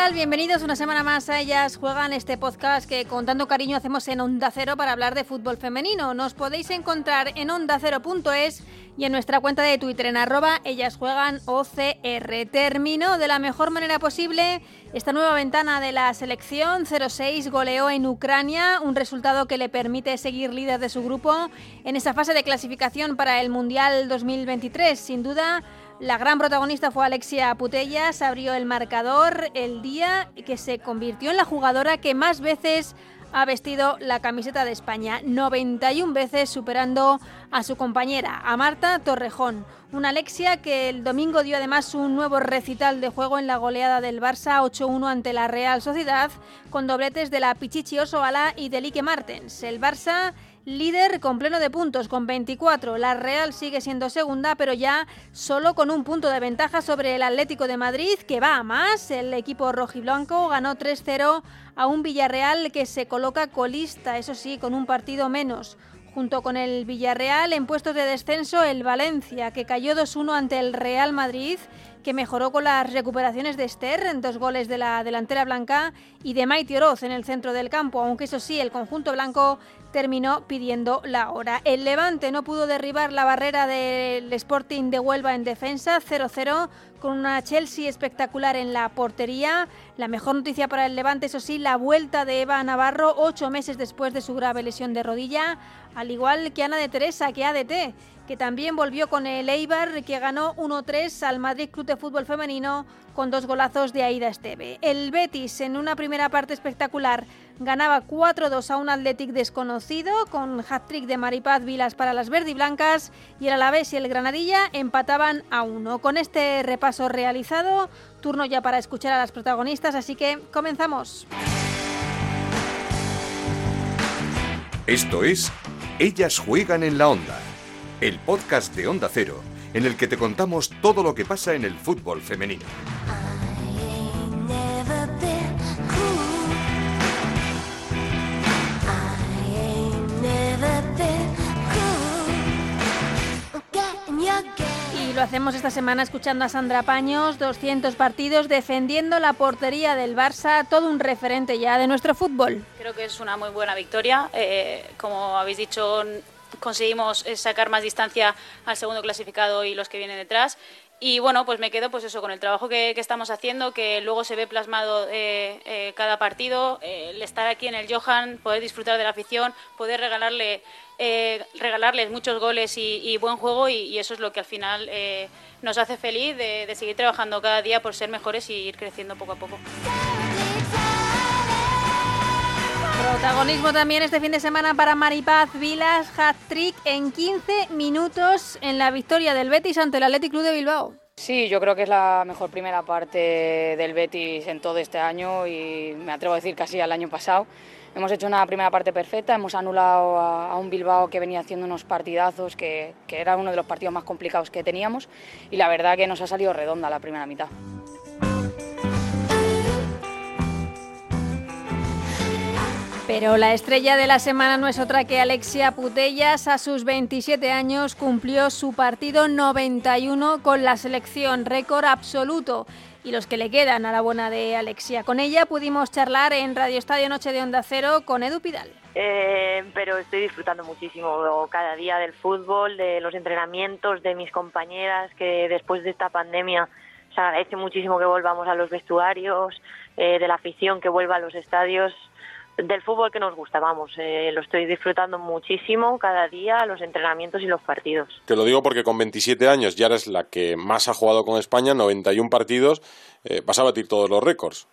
Tal? Bienvenidos una semana más a Ellas Juegan, este podcast que con tanto cariño hacemos en Onda Cero para hablar de fútbol femenino. Nos podéis encontrar en ondacero.es y en nuestra cuenta de Twitter en arroba Ellas Juegan OCR. Terminó de la mejor manera posible esta nueva ventana de la selección 0-6 goleó en Ucrania, un resultado que le permite seguir líder de su grupo en esa fase de clasificación para el Mundial 2023. Sin duda, la gran protagonista fue Alexia Putellas, abrió el marcador el día que se convirtió en la jugadora que más veces ha vestido la camiseta de España, 91 veces superando a su compañera, a Marta Torrejón. Una Alexia que el domingo dio además un nuevo recital de juego en la goleada del Barça 8-1 ante la Real Sociedad, con dobletes de la Pichichi Osoala y de Lique Martens. El Barça líder con pleno de puntos, con 24. La Real sigue siendo segunda, pero ya solo con un punto de ventaja sobre el Atlético de Madrid, que va a más. El equipo rojiblanco ganó 3-0 a un Villarreal que se coloca colista, eso sí, con un partido menos. Junto con el Villarreal en puestos de descenso el Valencia, que cayó 2-1 ante el Real Madrid, que mejoró con las recuperaciones de Esther, en dos goles de la delantera blanca, y de Maite Oroz en el centro del campo, aunque eso sí, el conjunto blanco terminó pidiendo la hora. El Levante no pudo derribar la barrera del Sporting de Huelva en defensa, 0-0, con una Chelsea espectacular en la portería. La mejor noticia para el Levante, eso sí, la vuelta de Eva Navarro ocho meses después de su grave lesión de rodilla, al igual que Ana de Teresa, que ADT, que también volvió con el Eibar, que ganó 1-3 al Madrid Club de Fútbol Femenino con dos golazos de Aida Esteve. El Betis, en una primera parte espectacular, ganaba 4-2 a un Athletic desconocido, con hat-trick de Maripaz Vilas para las verdiblancas, y el Alavés y el Granadilla empataban a uno. Con este repaso realizado, turno ya para escuchar a las protagonistas, así que comenzamos. Esto es Ellas juegan en la onda, el podcast de Onda Cero, en el que te contamos todo lo que pasa en el fútbol femenino. Y lo hacemos esta semana escuchando a Sandra Paños, 200 partidos defendiendo la portería del Barça, todo un referente ya de nuestro fútbol. Creo que es una muy buena victoria. Eh, como habéis dicho, conseguimos eh, sacar más distancia al segundo clasificado y los que vienen detrás. Y bueno, pues me quedo pues eso con el trabajo que, que estamos haciendo, que luego se ve plasmado eh, eh, cada partido, eh, el estar aquí en el Johan, poder disfrutar de la afición, poder regalarle eh, regalarles muchos goles y, y buen juego y, y, eso es lo que al final eh, nos hace feliz de, de seguir trabajando cada día por ser mejores y ir creciendo poco a poco. Protagonismo también este fin de semana para Maripaz Vilas, hat-trick en 15 minutos en la victoria del Betis ante el Athletic Club de Bilbao. Sí, yo creo que es la mejor primera parte del Betis en todo este año y me atrevo a decir casi al año pasado. Hemos hecho una primera parte perfecta, hemos anulado a, un Bilbao que venía haciendo unos partidazos, que, que era uno de los partidos más complicados que teníamos y la verdad que nos ha salido redonda la primera mitad. Pero la estrella de la semana no es otra que Alexia Putellas. A sus 27 años cumplió su partido 91 con la selección, récord absoluto. Y los que le quedan a la buena de Alexia. Con ella pudimos charlar en Radio Estadio Noche de Onda Cero con Edu Pidal. Eh, pero estoy disfrutando muchísimo cada día del fútbol, de los entrenamientos, de mis compañeras, que después de esta pandemia se agradece muchísimo que volvamos a los vestuarios, eh, de la afición que vuelva a los estadios del fútbol que nos gusta, vamos, eh, lo estoy disfrutando muchísimo cada día, los entrenamientos y los partidos. Te lo digo porque con 27 años ya eres la que más ha jugado con España, 91 partidos, eh, vas a batir todos los récords.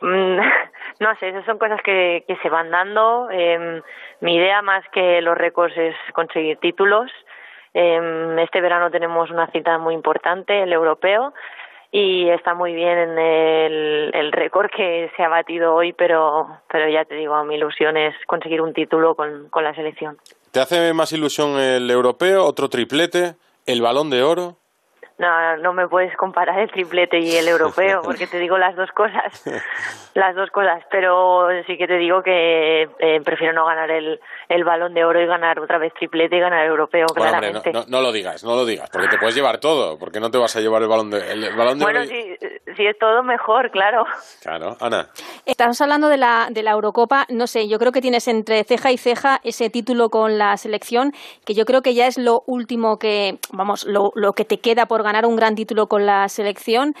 Mm, no sé, esas son cosas que, que se van dando. Eh, mi idea más que los récords es conseguir títulos. Eh, este verano tenemos una cita muy importante, el europeo, y está muy bien en el, el récord que se ha batido hoy, pero, pero ya te digo, mi ilusión es conseguir un título con, con la selección. ¿Te hace más ilusión el europeo, otro triplete, el balón de oro? No, no me puedes comparar el triplete y el europeo, porque te digo las dos cosas, las dos cosas, pero sí que te digo que eh, prefiero no ganar el, el balón de oro y ganar otra vez triplete y ganar el europeo, claramente. no, lo digas, no lo digas, porque te puedes llevar todo, porque no te vas a llevar el balón de, el, balón de bueno, oro. Bueno, si, si es todo mejor, claro. Claro, Ana. Estamos hablando de la, de la Eurocopa, no sé, yo creo que tienes entre ceja y ceja ese título con la selección, que yo creo que ya es lo último que, vamos, lo, lo que te queda por ganar un gran título con la selección.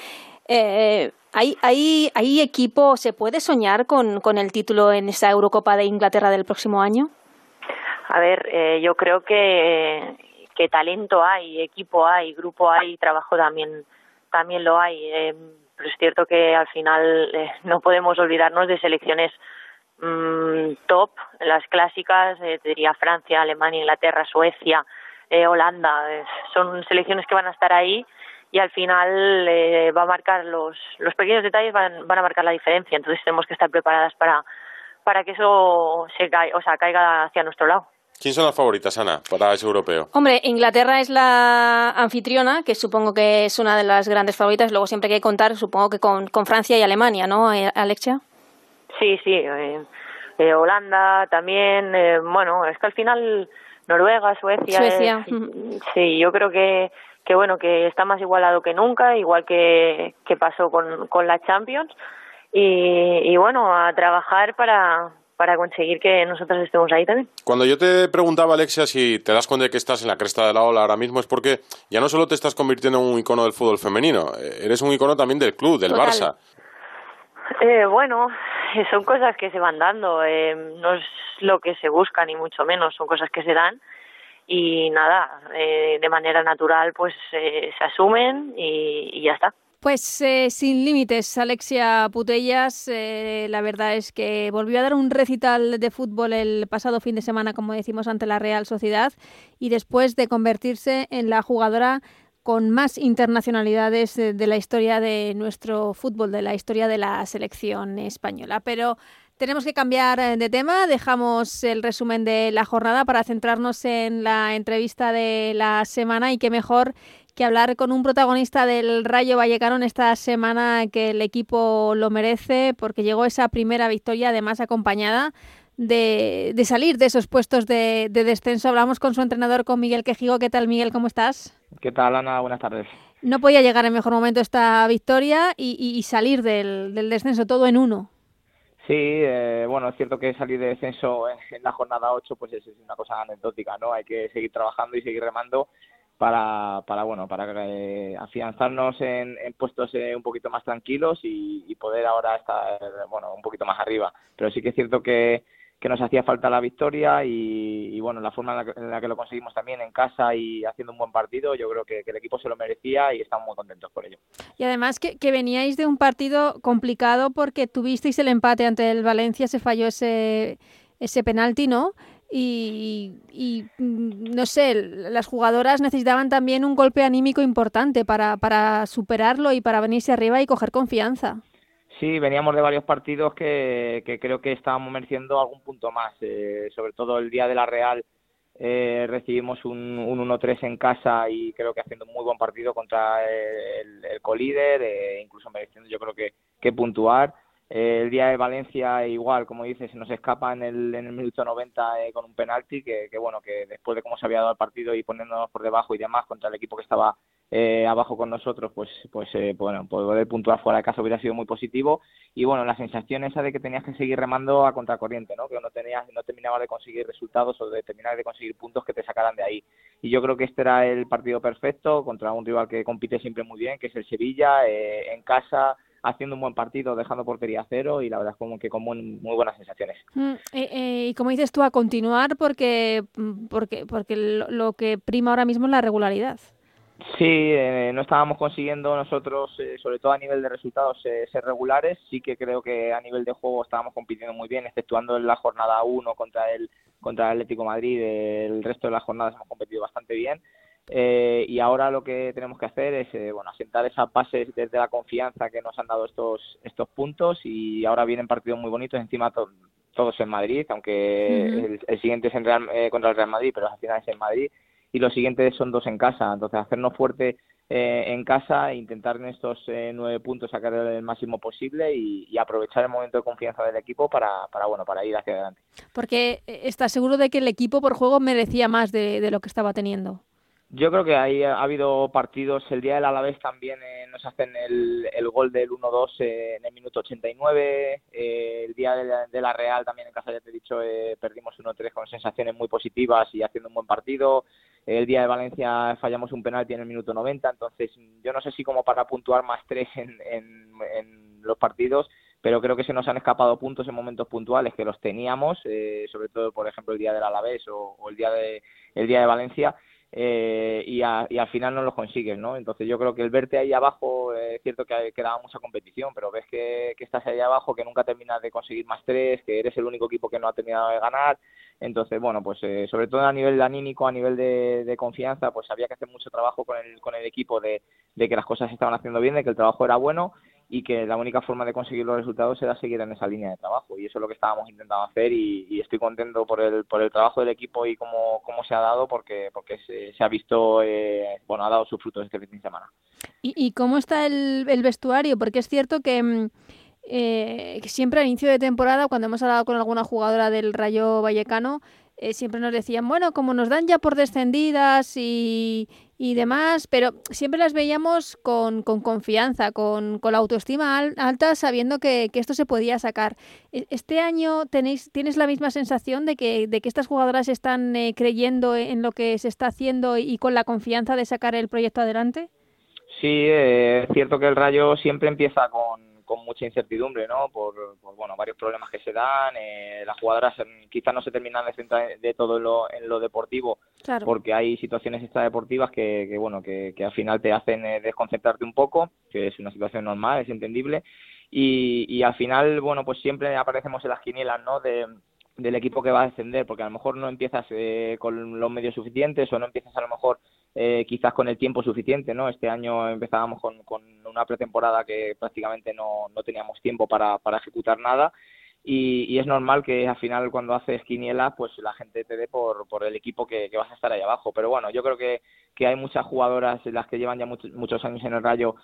Eh, ¿hay, hay, ¿Hay equipo, se puede soñar con, el título en esa Eurocopa de Inglaterra del próximo año? A ver, eh, yo creo que, que talento hay, equipo hay, grupo hay, trabajo también, también lo hay. Eh, pero es cierto que al final eh, no podemos olvidarnos de selecciones mmm, top, las clásicas, eh, diría Francia, Alemania, Inglaterra, Suecia, eh, Holanda. son selecciones que van a estar ahí y al final eh, va a marcar los, los pequeños detalles van, van a marcar la diferencia. Entonces tenemos que estar preparadas para, para que eso se caiga, o sea, caiga hacia nuestro lado. ¿Quién son las favoritas, Ana, para ese europeo? Hombre, Inglaterra es la anfitriona, que supongo que es una de las grandes favoritas. Luego siempre hay que contar, supongo que con, con Francia y Alemania, ¿no, eh, Alexia? Sí, sí. Eh, eh, Holanda también. Eh, bueno, es que al final Noruega, Suecia. Suecia. sí, yo creo que, que bueno, que está más igualado que nunca, igual que, que pasó con, con la Champions. Y, y bueno, a trabajar para, para conseguir que nosotros estemos ahí también. Cuando yo te preguntaba, Alexia, si te das cuenta de que estás en la cresta de la ola ahora mismo, es porque ya no solo te estás convirtiendo en un icono del fútbol femenino, eh, eres un icono también del club, del Total. Barça. Eh, bueno, son cosas que se van dando, eh, no es lo que se busca ni mucho menos, son cosas que se dan y nada, eh, de manera natural pues eh, se asumen y, y ya está. Pues eh, sin límites, Alexia Putellas, eh, la verdad es que volvió a dar un recital de fútbol el pasado fin de semana, como decimos, ante la Real Sociedad y después de convertirse en la jugadora con más internacionalidades de, de la historia de nuestro fútbol, de la historia de la selección española. Pero tenemos que cambiar eh, de tema, dejamos el resumen de la jornada para centrarnos en la entrevista de la semana y qué mejor que hablar con un protagonista del Rayo Vallecano en esta semana que el equipo lo merece porque llegó esa primera victoria además acompañada de, de salir de esos puestos de, de, descenso. Hablamos con su entrenador, con Miguel Quejigo. ¿Qué tal, Miguel? ¿Cómo estás? ¿Qué tal, Ana? Buenas tardes. No podía llegar en mejor momento esta victoria y, y, y salir del, del descenso todo en uno. Sí, eh, bueno, es cierto que salir de descenso en, en la jornada 8 pues es, es, una cosa anecdótica, ¿no? Hay que seguir trabajando y seguir remando para, para bueno, para eh, afianzarnos en, en puestos eh, un poquito más tranquilos y, y, poder ahora estar, bueno, un poquito más arriba. Pero sí que es cierto que, que nos hacía falta la victoria y, bueno, la forma en la, que, lo conseguimos también en casa y haciendo un buen partido, yo creo que, que el equipo se lo merecía y estamos muy contentos por ello. Y además que, que, veníais de un partido complicado porque tuvisteis el empate ante el Valencia, se falló ese, ese penalti, ¿no? Y, y, no sé, las jugadoras necesitaban también un golpe anímico importante para, para superarlo y para venirse arriba y coger confianza. Sí, veníamos de varios partidos que, que creo que estábamos mereciendo algún punto más, eh, sobre todo el día de la Real eh, recibimos un, un 1-3 en casa y creo que haciendo un muy buen partido contra el, el colíder, eh, incluso mereciendo yo creo que, que puntuar. Eh, el día de Valencia igual, como dices, se nos escapa en el, en el minuto 90 eh, con un penalti que, que, bueno, que después de cómo se había dado el partido y poniéndonos por debajo y demás contra el equipo que estaba eh, abajo con nosotros, pues, pues eh, bueno, poder puntuar fuera de casa hubiera sido muy positivo y bueno, la sensación esa de que tenías que seguir remando a contracorriente, ¿no? Que no tenías, no terminabas de conseguir resultados o de terminar de conseguir puntos que te sacaran de ahí. Y yo creo que este era el partido perfecto contra un rival que compite siempre muy bien, que es el Sevilla, eh, en casa, haciendo un buen partido, dejando portería a cero y la verdad es como que con muy, muy buenas sensaciones. Mm, eh, eh, y como dices tú, a continuar porque, porque, porque lo, lo, que prima ahora mismo es la regularidad. Sí, eh, no estábamos consiguiendo nosotros, eh, sobre todo a nivel de resultados, eh, ser regulares. Sí que creo que a nivel de juego estábamos compitiendo muy bien, exceptuando en la jornada 1 contra el, contra el Atlético Madrid. El resto de las jornadas hemos competido bastante bien. Eh, y ahora lo que tenemos que hacer es eh, bueno asentar esas bases desde la confianza que nos han dado estos estos puntos y ahora vienen partidos muy bonitos encima to todos en Madrid aunque uh -huh. el, el, siguiente es en Real, eh, contra el Real Madrid pero al final es en Madrid y los siguientes son dos en casa entonces hacernos fuerte eh, en casa e intentar en estos eh, nueve puntos sacar el máximo posible y, aprovechar el momento de confianza del equipo para, para, bueno, para ir hacia adelante. Porque estás seguro de que el equipo por juego merecía más de, lo que estaba teniendo. Yo creo que ahí ha habido partidos, el día del Alavés también nos hacen el, el, gol del 1-2 en el minuto 89, el día de la, de la, Real también en casa, ya te he dicho, perdimos 1-3 con sensaciones muy positivas y haciendo un buen partido, el día de Valencia fallamos un penalti en el minuto 90, entonces yo no sé si como para puntuar más tres en, en, los partidos, pero creo que se nos han escapado puntos en momentos puntuales que los teníamos, eh, sobre todo por ejemplo el día del Alavés o, o el día de el día de Valencia eh, y, al final no lo consigues, ¿no? Entonces yo creo que el verte ahí abajo, es cierto que, que daba mucha competición, pero ves que, estás ahí abajo, que nunca terminas de conseguir más tres, que eres el único equipo que no ha terminado de ganar, entonces, bueno, pues eh, sobre todo a nivel anímico, a nivel de, de, confianza, pues había que hacer mucho trabajo con el, con el equipo de, de que las cosas estaban haciendo bien, de que el trabajo era bueno y que la única forma de conseguir los resultados era seguir en esa línea de trabajo. Y eso es lo que estábamos intentando hacer y, estoy contento por el por el trabajo del equipo y cómo, cómo se ha dado porque porque se, ha visto eh, bueno ha dado sus frutos este fin de semana. Y, cómo está el, el vestuario porque es cierto que mm, eh, siempre al inicio de temporada cuando hemos hablado con alguna jugadora del Rayo Vallecano eh, siempre nos decían, bueno, como nos dan ya por descendidas y, y demás, pero siempre las veíamos con, con confianza, con, con, la autoestima alta, sabiendo que, que, esto se podía sacar. E, ¿Este año tenéis, tienes la misma sensación de que, de que estas jugadoras están eh, creyendo en lo que se está haciendo y con la confianza de sacar el proyecto adelante? Sí, eh, es cierto que el Rayo siempre empieza con con mucha incertidumbre, ¿no? Por, bueno, varios problemas que se dan. Eh, las jugadoras quizás no se terminan de centrar de todo en lo, en lo deportivo, porque hay situaciones extradeportivas que, que bueno, que, que, al final te hacen eh, desconcentrarte un poco, que es una situación normal, es entendible. Y, y al final, bueno, pues siempre aparecemos en las quinielas, ¿no? De, del equipo que va a descender, porque a lo mejor no empiezas eh, con los medios suficientes o no empiezas a lo mejor eh, quizás con el tiempo suficiente, ¿no? Este año empezábamos con, con una pretemporada que prácticamente no, no teníamos tiempo para, para ejecutar nada y, es normal que al final cuando haces quiniela pues la gente te dé por, por el equipo que, que vas a estar ahí abajo. Pero bueno, yo creo que, que hay muchas jugadoras las que llevan ya muchos, muchos años en el Rayo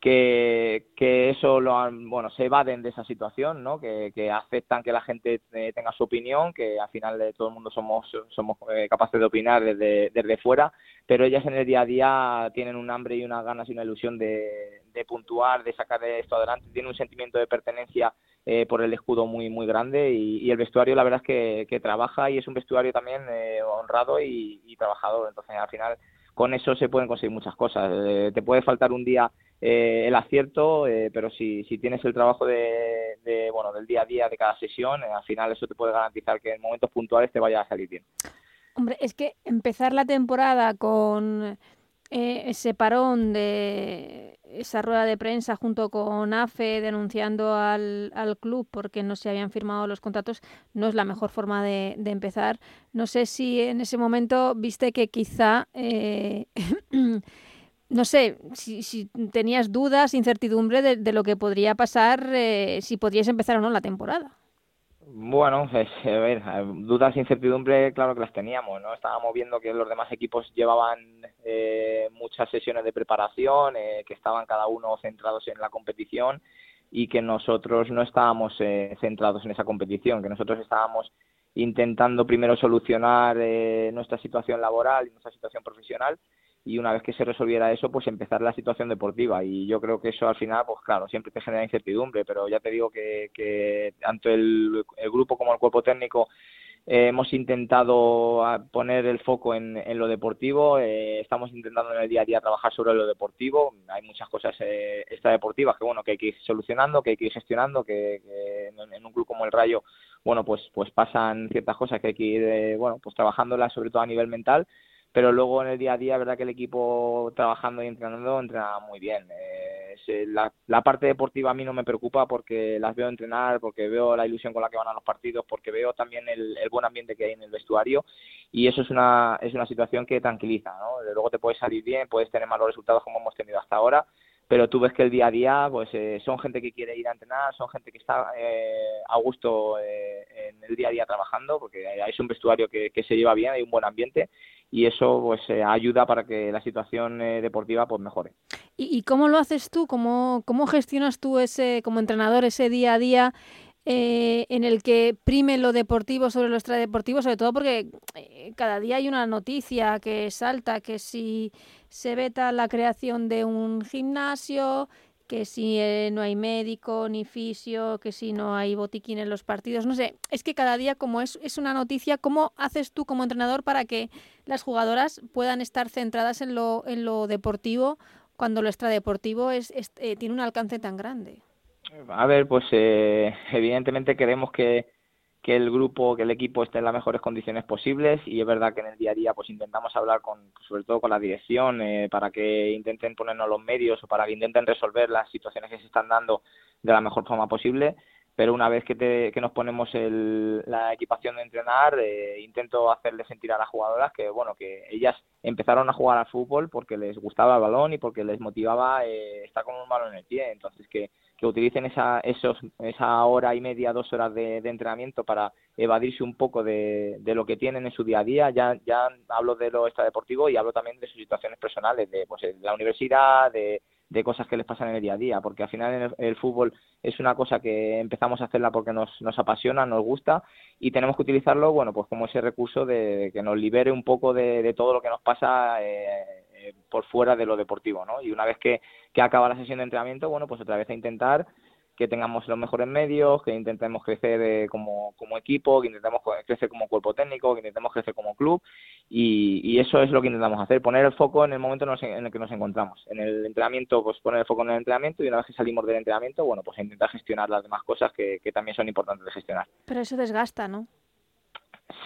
que, que eso lo han, bueno, se evaden de esa situación, ¿no? Que, que aceptan que la gente eh, tenga su opinión, que al final de todo el mundo somos, somos eh, capaces de opinar desde, desde fuera, pero ellas en el día a día tienen un hambre y unas ganas y una ilusión de, de puntuar, de sacar esto adelante, tienen un sentimiento de pertenencia eh, por el escudo muy muy grande y, y, el vestuario la verdad es que, que trabaja y es un vestuario también eh, honrado y, trabajador, entonces al final con eso se pueden conseguir muchas cosas. Eh, te puede faltar un día eh, el acierto, eh, pero si, si tienes el trabajo de, bueno, del día a día de cada sesión, al final eso te puede garantizar que en momentos puntuales te vaya a salir bien. Hombre, es que empezar la temporada con ese parón de esa rueda de prensa junto con AFE denunciando al, al, club porque no se habían firmado los contratos no es la mejor forma de, de empezar. No sé si en ese momento viste que quizá, eh, no sé, si, si, tenías dudas, incertidumbre de, de lo que podría pasar, eh, si podrías empezar o no la temporada. Bueno, pues, a ver, dudas e incertidumbre, claro que las teníamos, ¿no? Estábamos viendo que los demás equipos llevaban eh, muchas sesiones de preparación, eh, que estaban cada uno centrados en la competición y que nosotros no estábamos eh, centrados en esa competición, que nosotros estábamos intentando primero solucionar eh, nuestra situación laboral y nuestra situación profesional y una vez que se resolviera eso, pues empezar la situación deportiva. Y yo creo que eso al final, pues claro, siempre te genera incertidumbre, pero ya te digo que, que tanto el, el grupo como el cuerpo técnico eh, hemos intentado ah, poner el foco en, en lo deportivo, eh, estamos intentando en el día a día trabajar sobre lo deportivo. Hay muchas cosas eh, extradeportivas que bueno que hay que ir solucionando, que hay que ir gestionando, que, que en, un club como el Rayo, bueno pues pues pasan ciertas cosas que hay que ir eh, bueno pues trabajándolas sobre todo a nivel mental pero luego en el día a día, verdad que el equipo trabajando y entrenando entrena muy bien. Eh, la, la, parte deportiva a mí no me preocupa porque las veo entrenar, porque veo la ilusión con la que van a los partidos, porque veo también el, buen ambiente que hay en el vestuario y eso es una, es una situación que tranquiliza. ¿no? Luego te puedes salir bien, puedes tener malos resultados como hemos tenido hasta ahora, pero tú ves que el día a día pues eh, son gente que quiere ir a entrenar, son gente que está eh, a gusto eh, en el día a día trabajando, porque es un vestuario que, que, se lleva bien, hay un buen ambiente y eso pues eh, ayuda para que la situación eh, deportiva pues mejore. ¿Y, cómo lo haces tú? ¿Cómo, ¿Cómo gestionas tú ese como entrenador ese día a día? Eh, en el que prime lo deportivo sobre lo extradeportivo, sobre todo porque cada día hay una noticia que salta, que si se veta la creación de un gimnasio, que si eh, no hay médico ni fisio, que si no hay botiquín en los partidos, no sé, es que cada día como es, es una noticia, ¿cómo haces tú como entrenador para que las jugadoras puedan estar centradas en lo, en lo deportivo cuando lo extradeportivo es, eh, tiene un alcance tan grande? A ver, pues eh, evidentemente queremos que, que el grupo, que el equipo esté en las mejores condiciones posibles y es verdad que en el día a día pues intentamos hablar con, sobre todo con la dirección eh, para que intenten ponernos los medios o para que intenten resolver las situaciones que se están dando de la mejor forma posible pero una vez que, te, que nos ponemos el, la equipación de entrenar, eh, intento hacerle sentir a las jugadoras que, bueno, que ellas empezaron a jugar al fútbol porque les gustaba el balón y porque les motivaba eh, estar con un balón en el pie. Entonces, que, que utilicen esa, esos, esa hora y media, dos horas de, entrenamiento para evadirse un poco de, de, lo que tienen en su día a día. Ya, ya hablo de lo extradeportivo y hablo también de sus situaciones personales, de, pues, de la universidad, de, de cosas que les pasan en el día a día, porque al final el, fútbol es una cosa que empezamos a hacerla porque nos, nos apasiona, nos gusta y tenemos que utilizarlo, bueno, pues como ese recurso de, que nos libere un poco de, de todo lo que nos pasa eh, eh, por fuera de lo deportivo, ¿no? Y una vez que, que acaba la sesión de entrenamiento, bueno, pues otra vez a intentar que tengamos los mejores medios, que intentemos crecer eh, como, como equipo, que intentemos crecer como cuerpo técnico, que intentemos crecer como club y, y, eso es lo que intentamos hacer, poner el foco en el momento en el que nos encontramos. En el entrenamiento, pues poner el foco en el entrenamiento y una vez que salimos del entrenamiento, bueno, pues intentar gestionar las demás cosas que, que también son importantes de gestionar. Pero eso desgasta, ¿no?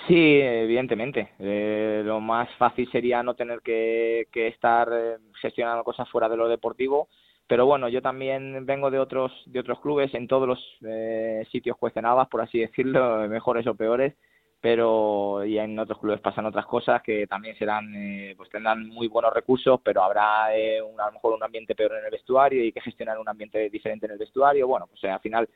Sí, evidentemente. Eh, lo más fácil sería no tener que, que estar eh, gestionando cosas fuera de lo deportivo pero bueno, yo también vengo de otros de otros clubes, en todos los eh, sitios cuestionadas, por así decirlo, mejores o peores, pero y en otros clubes pasan otras cosas que también serán, eh, pues tendrán muy buenos recursos, pero habrá eh, a lo mejor un ambiente peor en el vestuario y hay que gestionar un ambiente diferente en el vestuario. Bueno, pues al final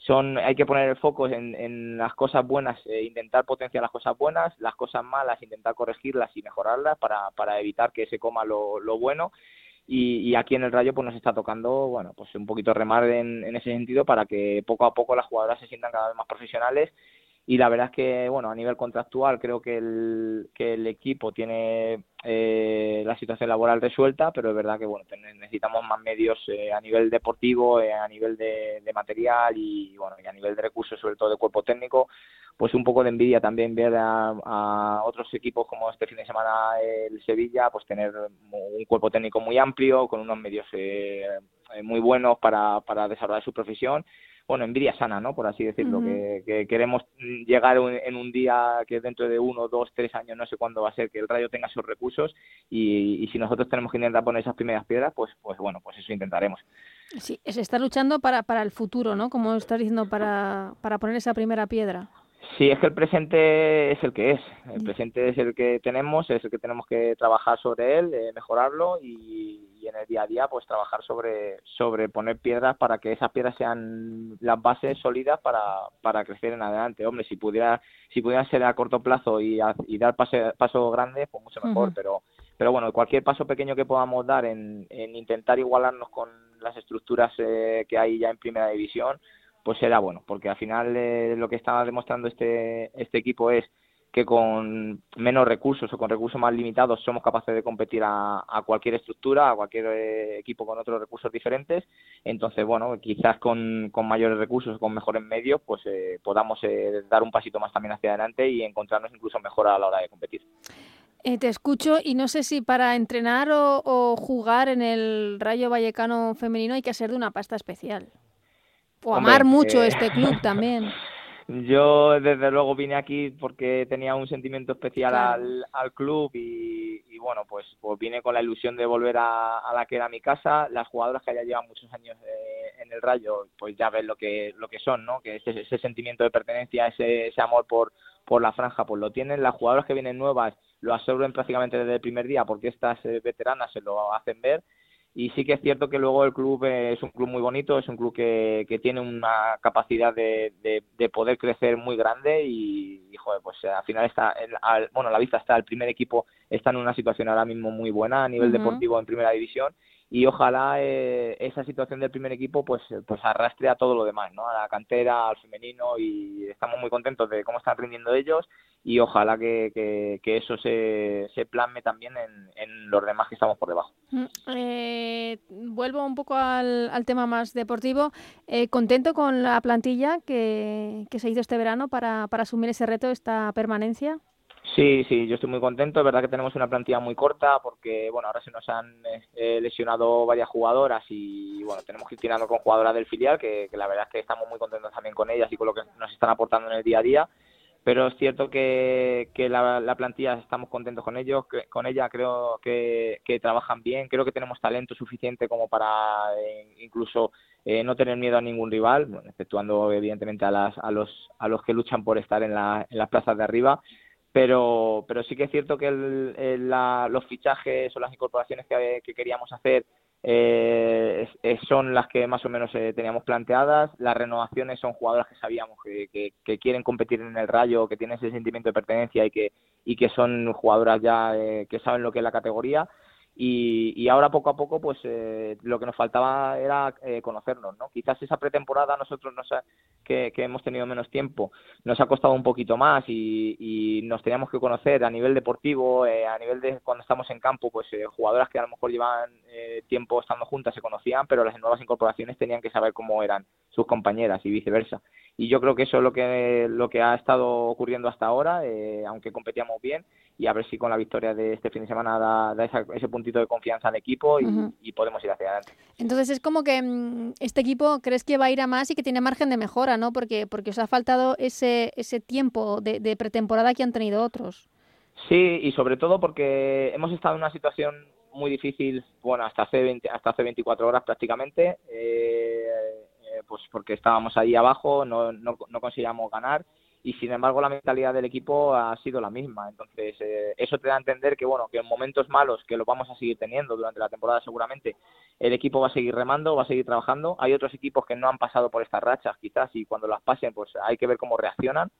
son hay que poner el foco en, en las cosas buenas, eh, intentar potenciar las cosas buenas, las cosas malas, intentar corregirlas y mejorarlas para, para evitar que se coma lo, lo bueno. Y, aquí en el Rayo pues nos está tocando bueno pues un poquito remar en, en, ese sentido para que poco a poco las jugadoras se sientan cada vez más profesionales y la verdad es que bueno a nivel contractual creo que el, que el equipo tiene eh, la situación laboral resuelta pero es verdad que bueno necesitamos más medios eh, a nivel deportivo eh, a nivel de, material y bueno y a nivel de recursos sobre todo de cuerpo técnico pues un poco de envidia también ver a, otros equipos como este fin de semana el Sevilla, pues tener un cuerpo técnico muy amplio, con unos medios eh, muy buenos para, para desarrollar su profesión. Bueno, envidia sana, ¿no? Por así decirlo, que, queremos llegar en un día que dentro de uno, dos, tres años, no sé cuándo va a ser, que el Rayo tenga sus recursos y, si nosotros tenemos que intentar poner esas primeras piedras, pues, pues bueno, pues eso intentaremos. Sí, se está luchando para, para el futuro, ¿no? Como estás diciendo, para, para poner esa primera piedra. Sí, es que el presente es el que es. El presente es el que tenemos, es el que tenemos que trabajar sobre él, eh, mejorarlo y, en el día a día pues trabajar sobre, sobre poner piedras para que esas piedras sean las bases sólidas para, para crecer en adelante. Hombre, si pudiera, si pudiera ser a corto plazo y, y dar paso, paso grande, pues mucho mejor, pero, pero bueno, cualquier paso pequeño que podamos dar en, en intentar igualarnos con las estructuras eh, que hay ya en primera división, pues será bueno, porque al final eh, lo que está demostrando este, este equipo es que con menos recursos o con recursos más limitados somos capaces de competir a, cualquier estructura, a cualquier eh, equipo con otros recursos diferentes. Entonces, bueno, quizás con, con mayores recursos, con mejores medios, pues eh, podamos dar un pasito más también hacia adelante y encontrarnos incluso mejor a la hora de competir. te escucho y no sé si para entrenar o, o jugar en el Rayo Vallecano femenino hay que ser de una pasta especial. O amar mucho eh, este club también. Yo desde luego vine aquí porque tenía un sentimiento especial al, al, club y, y, bueno, pues, pues vine con la ilusión de volver a, a, la que era mi casa. Las jugadoras que ya llevan muchos años eh, en el Rayo, pues ya ven lo que, lo que son, ¿no? Que ese, ese sentimiento de pertenencia, ese, ese amor por, por la franja, pues lo tienen. Las jugadoras que vienen nuevas lo absorben prácticamente desde el primer día porque estas eh, veteranas se lo hacen ver y sí que es cierto que luego el club es un club muy bonito, es un club que, que tiene una capacidad de, de, poder crecer muy grande y, joder, pues al final está, al, bueno, la vista está, el primer equipo está en una situación ahora mismo muy buena a nivel deportivo en primera división y ojalá eh, esa situación del primer equipo pues pues arrastre a todo lo demás no a la cantera al femenino y estamos muy contentos de cómo están rindiendo ellos y ojalá que, que, eso se, se plasme también en, en, los demás que estamos por debajo. Mm, eh, vuelvo un poco al, al tema más deportivo. Eh, contento con la plantilla que, que se hizo este verano para, para asumir ese reto esta permanencia Sí, sí, yo estoy muy contento. Es verdad que tenemos una plantilla muy corta porque, bueno, ahora se nos han eh, lesionado varias jugadoras y, bueno, tenemos que ir tirando con jugadoras del filial, que, la verdad es que estamos muy contentos también con ellas y con lo que nos están aportando en el día a día. Pero es cierto que, que la, plantilla estamos contentos con ellos, con ella creo que, que, trabajan bien, creo que tenemos talento suficiente como para eh, incluso eh, no tener miedo a ningún rival, exceptuando evidentemente a, las, a, los, a los que luchan por estar en, la, en las plazas de arriba pero, pero sí que es cierto que el, la, los fichajes o las incorporaciones que, que queríamos hacer eh, son las que más o menos eh, teníamos planteadas. Las renovaciones son jugadoras que sabíamos que, que, quieren competir en el Rayo, que tienen ese sentimiento de pertenencia y que, y que son jugadoras ya eh, que saben lo que es la categoría. Y, y ahora poco a poco pues eh, lo que nos faltaba era eh, conocernos no quizás esa pretemporada nosotros nos que, que, hemos tenido menos tiempo nos ha costado un poquito más y, y nos teníamos que conocer a nivel deportivo eh, a nivel de cuando estamos en campo pues eh, jugadoras que a lo mejor llevaban eh, tiempo estando juntas se conocían pero las nuevas incorporaciones tenían que saber cómo eran sus compañeras y viceversa y yo creo que eso es lo que lo que ha estado ocurriendo hasta ahora eh, aunque competíamos bien y a ver si con la victoria de este fin de semana da, ese puntito de confianza al equipo y, podemos ir hacia adelante. Entonces es como que mm, este equipo crees que va a ir a más y que tiene margen de mejora, ¿no? Porque, porque os ha faltado ese, ese tiempo de, pretemporada que han tenido otros. Sí, y sobre todo porque hemos estado en una situación muy difícil, bueno, hasta hace, hasta hace 24 horas prácticamente, eh, pues porque estábamos ahí abajo, no, no, no conseguíamos ganar y sin embargo la mentalidad del equipo ha sido la misma. Entonces, eh, eso te da a entender que, bueno, que en momentos malos, que lo vamos a seguir teniendo durante la temporada seguramente, el equipo va a seguir remando, va a seguir trabajando. Hay otros equipos que no han pasado por estas rachas, quizás, y cuando las pasen, pues hay que ver cómo reaccionan.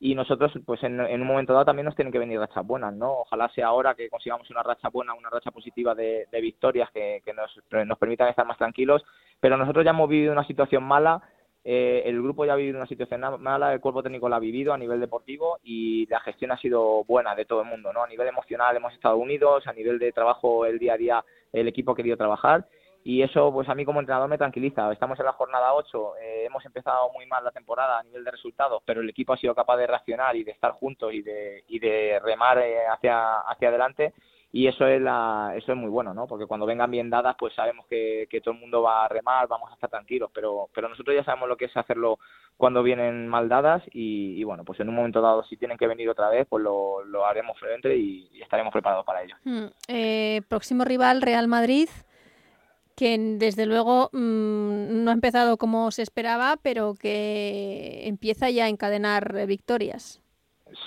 Y nosotros, pues en, un momento dado también nos tienen que venir rachas buenas, ¿no? Ojalá sea ahora que consigamos una racha buena, una racha positiva de, victorias que, que nos, nos permitan estar más tranquilos. Pero nosotros ya hemos vivido una situación mala eh, el grupo ya ha vivido una situación mala, el cuerpo técnico la ha vivido a nivel deportivo y la gestión ha sido buena de todo el mundo, ¿no? A nivel emocional hemos estado unidos, a nivel de trabajo el día a día el equipo ha querido trabajar y eso pues a mí como entrenador me tranquiliza. Estamos en la jornada 8, eh, hemos empezado muy mal la temporada a nivel de resultados, pero el equipo ha sido capaz de reaccionar y de estar juntos y de, y de remar eh, hacia, hacia adelante y eso es la, eso es muy bueno, ¿no? Porque cuando vengan bien dadas, pues sabemos que, que, todo el mundo va a remar, vamos a estar tranquilos, pero, pero nosotros ya sabemos lo que es hacerlo cuando vienen mal dadas y, bueno, pues en un momento dado si tienen que venir otra vez, pues lo, lo haremos frente y, estaremos preparados para ello. Hmm. Eh, próximo rival Real Madrid que desde luego mm, no ha empezado como se esperaba, pero que empieza ya a encadenar victorias.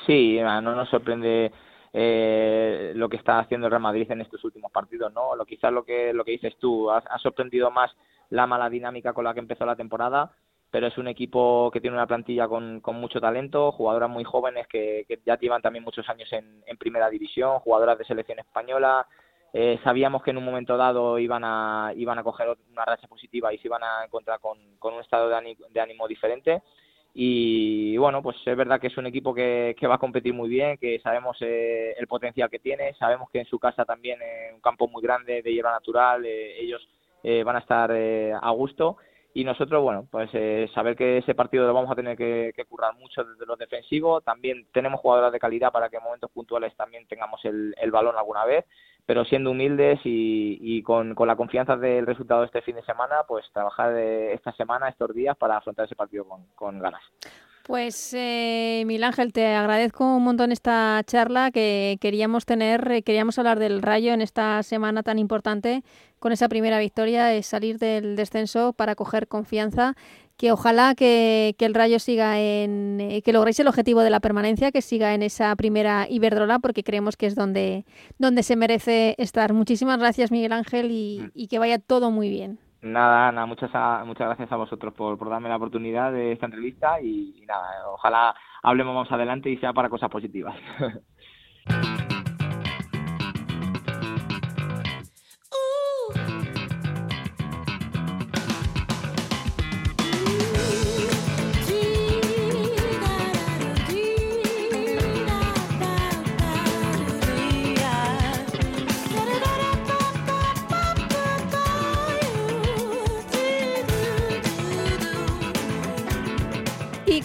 Sí, no nos sorprende eh, lo que está haciendo el Real Madrid en estos últimos partidos, ¿no? Lo quizás lo que lo que dices tú ha, sorprendido más la mala dinámica con la que empezó la temporada, pero es un equipo que tiene una plantilla con, con mucho talento, jugadoras muy jóvenes que, que ya llevan también muchos años en, en primera división, jugadoras de selección española. Eh, sabíamos que en un momento dado iban a iban a coger una racha positiva y se iban a encontrar con, con un estado de ánimo diferente. Y bueno, pues es verdad que es un equipo que, que va a competir muy bien, que sabemos eh, el potencial que tiene, sabemos que en su casa también, en un campo muy grande de hierba natural, eh, ellos eh, van a estar a gusto y nosotros, bueno, pues saber que ese partido lo vamos a tener que, que, currar mucho desde lo defensivo, también tenemos jugadoras de calidad para que en momentos puntuales también tengamos el, balón alguna vez pero siendo humildes y, con, la confianza del resultado de este fin de semana, pues trabajar esta semana, estos días, para afrontar ese partido con ganas. Pues eh, Mil Ángel, te agradezco un montón esta charla que queríamos tener, eh, queríamos hablar del Rayo en esta semana tan importante, con esa primera victoria, es salir del descenso para coger confianza que ojalá que, el Rayo siga en, eh, que logréis el objetivo de la permanencia, que siga en esa primera Iberdrola, porque creemos que es donde, donde se merece estar. Muchísimas gracias, Miguel Ángel, y, mm. que vaya todo muy bien. Nada, Ana, muchas, muchas gracias a vosotros por, darme la oportunidad de esta entrevista y, y nada, ojalá hablemos más adelante y sea para cosas positivas.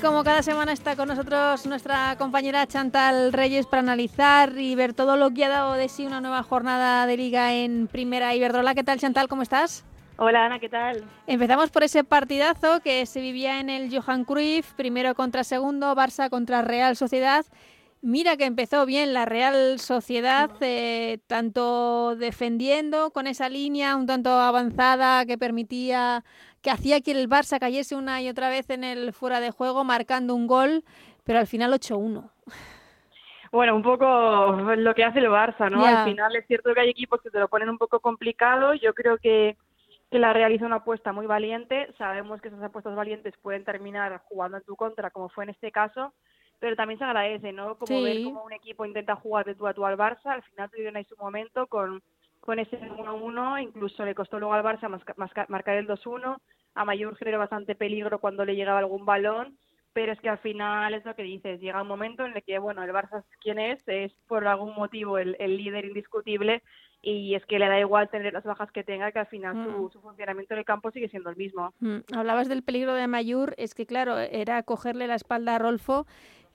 como cada semana está con nosotros nuestra compañera Chantal Reyes para analizar y ver todo lo que ha dado de sí una nueva jornada de liga en Primera Iberdrola. ¿Qué tal Chantal? ¿Cómo estás? Hola Ana, ¿qué tal? Empezamos por ese partidazo que se vivía en el Johan Cruyff, primero contra segundo, Barça contra Real Sociedad. Mira que empezó bien la Real Sociedad, eh, tanto defendiendo con esa línea un tanto avanzada que permitía que hacía que el Barça cayese una y otra vez en el fuera de juego, marcando un gol, pero al final 8-1. Bueno, un poco lo que hace el Barça, ¿no? Al final es cierto que hay equipos que te lo ponen un poco complicado. Yo creo que, que la realiza una apuesta muy valiente. Sabemos que esas apuestas valientes pueden terminar jugando en tu contra, como fue en este caso, pero también se agradece, ¿no? Como ver cómo un equipo intenta jugar de tú a tú al Barça. Al final tuvieron ahí su momento con con ese 1-1, incluso le costó luego al Barça marcar el 2-1, a Mayor generó bastante peligro cuando le llegaba algún balón, pero es que al final es lo que dices, llega un momento en el que, bueno, el Barça quién es, es por algún motivo el, líder indiscutible y es que le da igual tener las bajas que tenga, que al final su, mm. funcionamiento en el campo sigue siendo el mismo. Mm. Hablabas del peligro de Mayur, es que claro, era cogerle la espalda a Rolfo,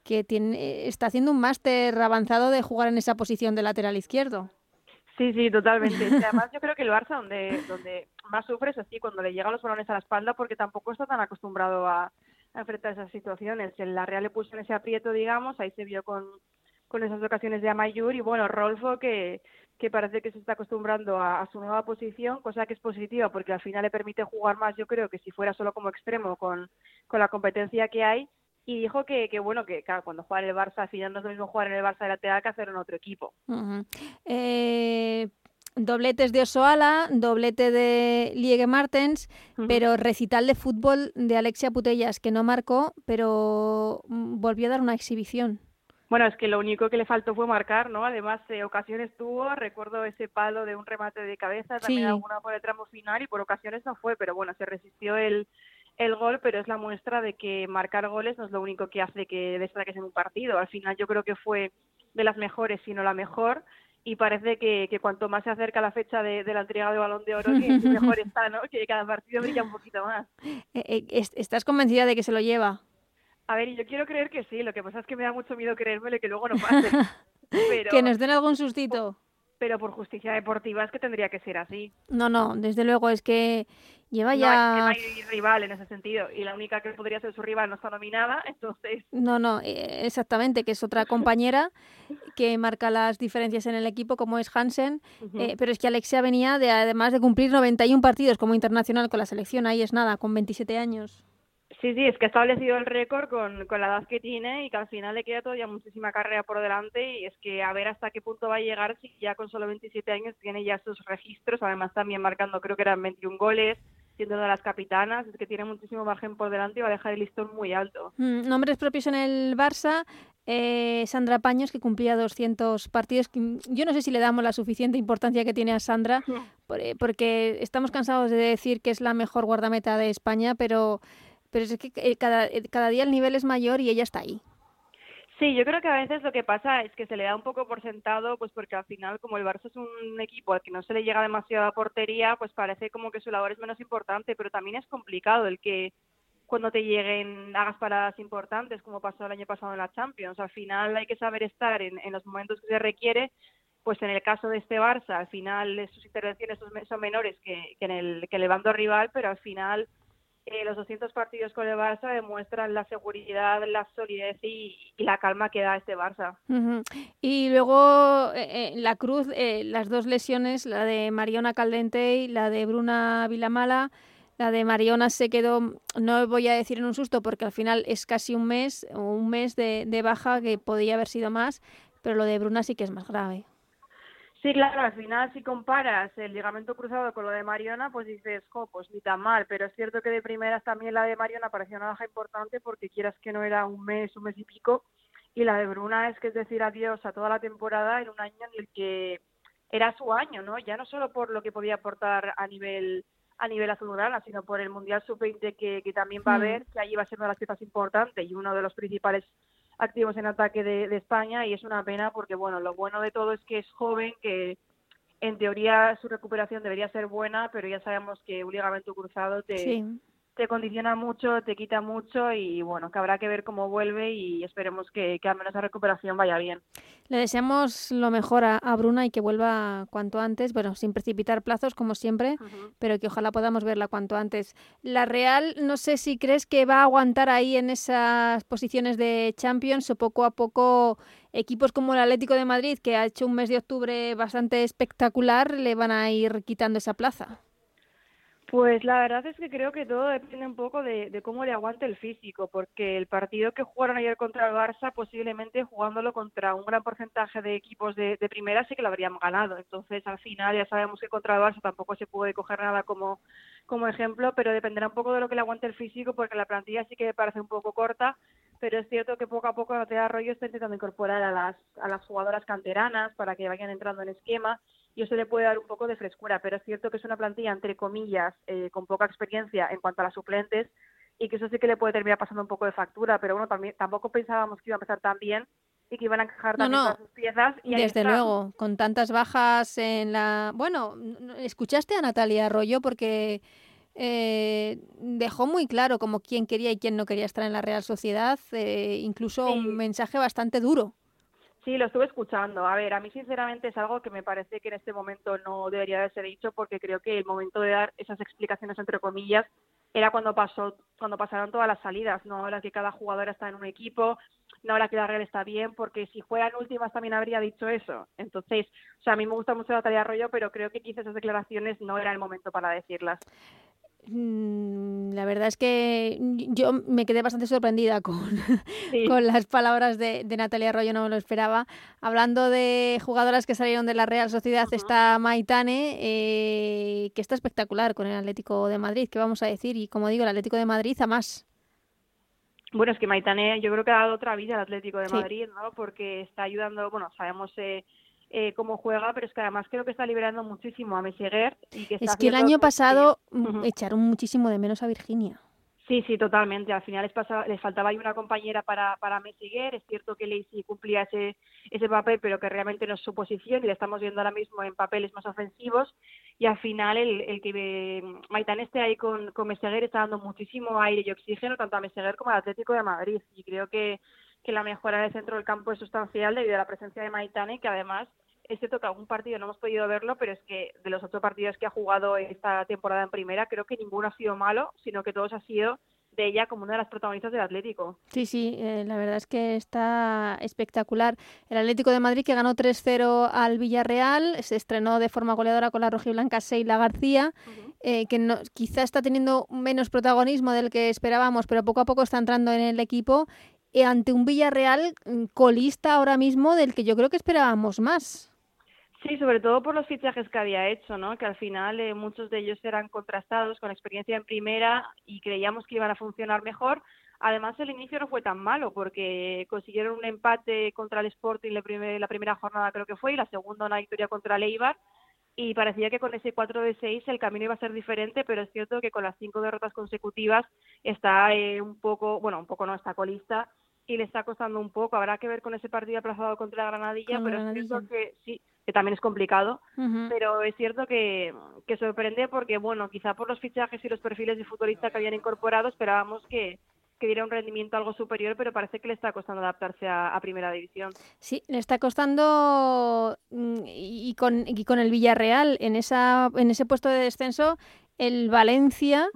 que tiene, está haciendo un máster avanzado de jugar en esa posición de lateral izquierdo. Sí, sí, totalmente. además yo creo que el Barça donde, donde más sufre es así, cuando le llegan los balones a la espalda, porque tampoco está tan acostumbrado a, enfrentar esas situaciones. En la Real le puso en ese aprieto, digamos, ahí se vio con, con esas ocasiones de Amayur y bueno, Rolfo que, que parece que se está acostumbrando a, a, su nueva posición, cosa que es positiva porque al final le permite jugar más, yo creo que si fuera solo como extremo con, con la competencia que hay y dijo que, que bueno, que claro, cuando juega en el Barça, al final no es lo mismo jugar en el Barça de lateral que hacer en otro equipo. eh, dobletes de Osoala, doblete de Liege Martens, pero recital de fútbol de Alexia Putellas, que no marcó, pero mm, volvió a dar una exhibición. Bueno, es que lo único que le faltó fue marcar, ¿no? Además, eh, ocasiones tuvo, recuerdo ese palo de un remate de cabeza, también alguna por el tramo final y por ocasiones no fue, pero bueno, se resistió el, el gol, pero es la muestra de que marcar goles no es lo único que hace que destaques en un partido. Al final yo creo que fue de las mejores, si no la mejor, y parece que, que cuanto más se acerca la fecha de, la entrega de Balón de Oro, que mejor está, ¿no? Que cada partido brilla un poquito más. Eh, eh, ¿Estás convencida de que se lo lleva? A ver, yo quiero creer que sí, lo que pasa es que me da mucho miedo creérmelo que luego no pase. que nos den algún sustito pero por justicia deportiva es que tendría que ser así. No, no, desde luego es que lleva ya... No hay, rival en ese sentido y la única que podría ser su rival no está nominada, entonces... No, no, eh, exactamente, que es otra compañera que marca las diferencias en el equipo como es Hansen, eh, pero es que Alexia venía de además de cumplir 91 partidos como internacional con la selección, ahí es nada, con 27 años. Sí, sí, es que ha establecido el récord con, con la edad que tiene y que al final le queda todavía muchísima carrera por delante y es que a ver hasta qué punto va a llegar si ya con solo 27 años tiene ya sus registros, además también marcando creo que eran 21 goles, siendo una de las capitanas, es que tiene muchísimo margen por delante y va a dejar el listón muy alto. Mm, nombres propios en el Barça, eh, Sandra Paños, que cumplía 200 partidos. Yo no sé si le damos la suficiente importancia que tiene a Sandra, eh, porque estamos cansados de decir que es la mejor guardameta de España, pero pero es que eh, cada, eh, cada día el nivel es mayor y ella está ahí. Sí, yo creo que a veces lo que pasa es que se le da un poco por sentado, pues porque al final, como el Barça es un equipo al que no se le llega demasiada portería, pues parece como que su labor es menos importante, pero también es complicado el que cuando te lleguen hagas paradas importantes, como pasó el año pasado en la Champions. Al final hay que saber estar en, los momentos que se requiere, pues en el caso de este Barça, al final sus intervenciones son menores que, en el, que bando rival, pero al final eh, los 200 partidos con el Barça demuestran la seguridad, la solidez y, la calma que da este Barça. Y luego eh, eh, la Cruz, las dos lesiones, la de Mariona Caldente y la de Bruna Vilamala, La de Mariona se quedó, no voy a decir en un susto, porque al final es casi un mes, un mes de, de baja que podía haber sido más, pero lo de Bruna sí que es más grave. Sí, claro, al final si comparas el ligamento cruzado con lo de Mariona, pues dices, jo, pues ni tan mal, pero es cierto que de primeras también la de Mariona parecía una baja importante porque quieras que no era un mes, un mes y pico, y la de Bruna es que es decir adiós a toda la temporada en un año en el que era su año, ¿no? Ya no solo por lo que podía aportar a nivel a nivel azulgrana, sino por el Mundial Sub-20 que, que, también va a mm. haber, que allí va a ser una de las piezas importantes y uno de los principales activos en ataque de, España y es una pena porque, bueno, lo bueno de todo es que es joven, que en teoría su recuperación debería ser buena, pero ya sabemos que un ligamento cruzado te, te condiciona mucho, te quita mucho y bueno, que habrá que ver cómo vuelve y esperemos que, que al menos la recuperación vaya bien. Le deseamos lo mejor a, Bruna y que vuelva cuanto antes, bueno, sin precipitar plazos como siempre, pero que ojalá podamos verla cuanto antes. La Real, no sé si crees que va a aguantar ahí en esas posiciones de Champions o poco a poco equipos como el Atlético de Madrid, que ha hecho un mes de octubre bastante espectacular, le van a ir quitando esa plaza. Pues la verdad es que creo que todo depende un poco de, cómo le aguante el físico, porque el partido que jugaron ayer contra el Barça, posiblemente jugándolo contra un gran porcentaje de equipos de, primera, sí que lo habrían ganado. Entonces, al final, ya sabemos que contra el Barça tampoco se puede coger nada como, como ejemplo, pero dependerá un poco de lo que le aguante el físico, porque la plantilla sí que parece un poco corta, pero es cierto que poco a poco Natalia Arroyo está intentando incorporar a las, a las jugadoras canteranas para que vayan entrando en esquema y eso le puede dar un poco de frescura, pero es cierto que es una plantilla, entre comillas, eh, con poca experiencia en cuanto a las suplentes y que eso sí que le puede terminar pasando un poco de factura, pero bueno, también tampoco pensábamos que iba a empezar tan bien y que iban a encajar también sus piezas. Y Desde luego, con tantas bajas en la... Bueno, ¿escuchaste a Natalia Arroyo? Porque eh, dejó muy claro como quién quería y quién no quería estar en la Real Sociedad, eh, incluso un mensaje bastante duro. Sí, lo estuve escuchando. A ver, a mí sinceramente es algo que me parece que en este momento no debería haberse dicho porque creo que el momento de dar esas explicaciones entre comillas era cuando pasó, cuando pasaron todas las salidas, no ahora que cada jugador está en un equipo, no ahora que la Real está bien, porque si fueran últimas también habría dicho eso. Entonces, o sea, a mí me gusta mucho la tarea rollo, pero creo que quizás esas declaraciones no era el momento para decirlas. Mm, la verdad es que yo me quedé bastante sorprendida con, con las palabras de, Natalia Arroyo, no me lo esperaba. Hablando de jugadoras que salieron de la Real Sociedad, está Maitane, eh, que está espectacular con el Atlético de Madrid, ¿qué vamos a decir? Y como digo, el Atlético de Madrid a más. Bueno, es que Maitane yo creo que ha dado otra vida al Atlético de Madrid, ¿no? Porque está ayudando, bueno, sabemos... Eh, eh, cómo juega, pero es que además creo que está liberando muchísimo a Meseguer. Y que es que el año pasado echaron muchísimo de menos a Virginia. Sí, sí, totalmente. Al final les, pasaba, les faltaba ahí una compañera para, para Meseguer. Es cierto que Lacey cumplía ese, ese papel, pero que realmente no es su posición y le estamos viendo ahora mismo en papeles más ofensivos. Y al final el, el que mm, Maitán esté ahí con, con Meseguer está dando muchísimo aire y oxígeno tanto a Meseguer como al Atlético de Madrid. Y creo que, que la mejora del centro del campo es sustancial debido a la presencia de Maitane, que además es cierto que algún partido no hemos podido verlo, pero es que de los ocho partidos que ha jugado esta temporada en primera, creo que ninguno ha sido malo, sino que todos han sido de ella como una de las protagonistas del Atlético. Sí, sí, eh, la verdad es que está espectacular. El Atlético de Madrid que ganó 3-0 al Villarreal, se estrenó de forma goleadora con la rojiblanca Seila García, eh, que no, quizá está teniendo menos protagonismo del que esperábamos, pero poco a poco está entrando en el equipo eh, ante un Villarreal mm, colista ahora mismo del que yo creo que esperábamos más. Sí, sobre todo por los fichajes que había hecho, ¿no? Que al final eh, muchos de ellos eran contrastados con experiencia en primera y creíamos que iban a funcionar mejor. Además, el inicio no fue tan malo porque consiguieron un empate contra el Sporting la, la primera jornada, creo que fue, y la segunda una victoria contra el Eibar. Y parecía que con ese 4 de 6 el camino iba a ser diferente, pero es cierto que con las cinco derrotas consecutivas está eh, un poco, bueno, un poco no está colista y le está costando un poco. Habrá que ver con ese partido aplazado contra la Granadilla, pero es cierto que sí, que también es complicado, pero es cierto que, que sorprende porque, bueno, quizá por los fichajes y los perfiles de futbolista que habían incorporado esperábamos que, que diera un rendimiento algo superior, pero parece que le está costando adaptarse a, Primera División. Sí, le está costando mm, y con, y con el Villarreal en, esa, en ese puesto de descenso, el Valencia,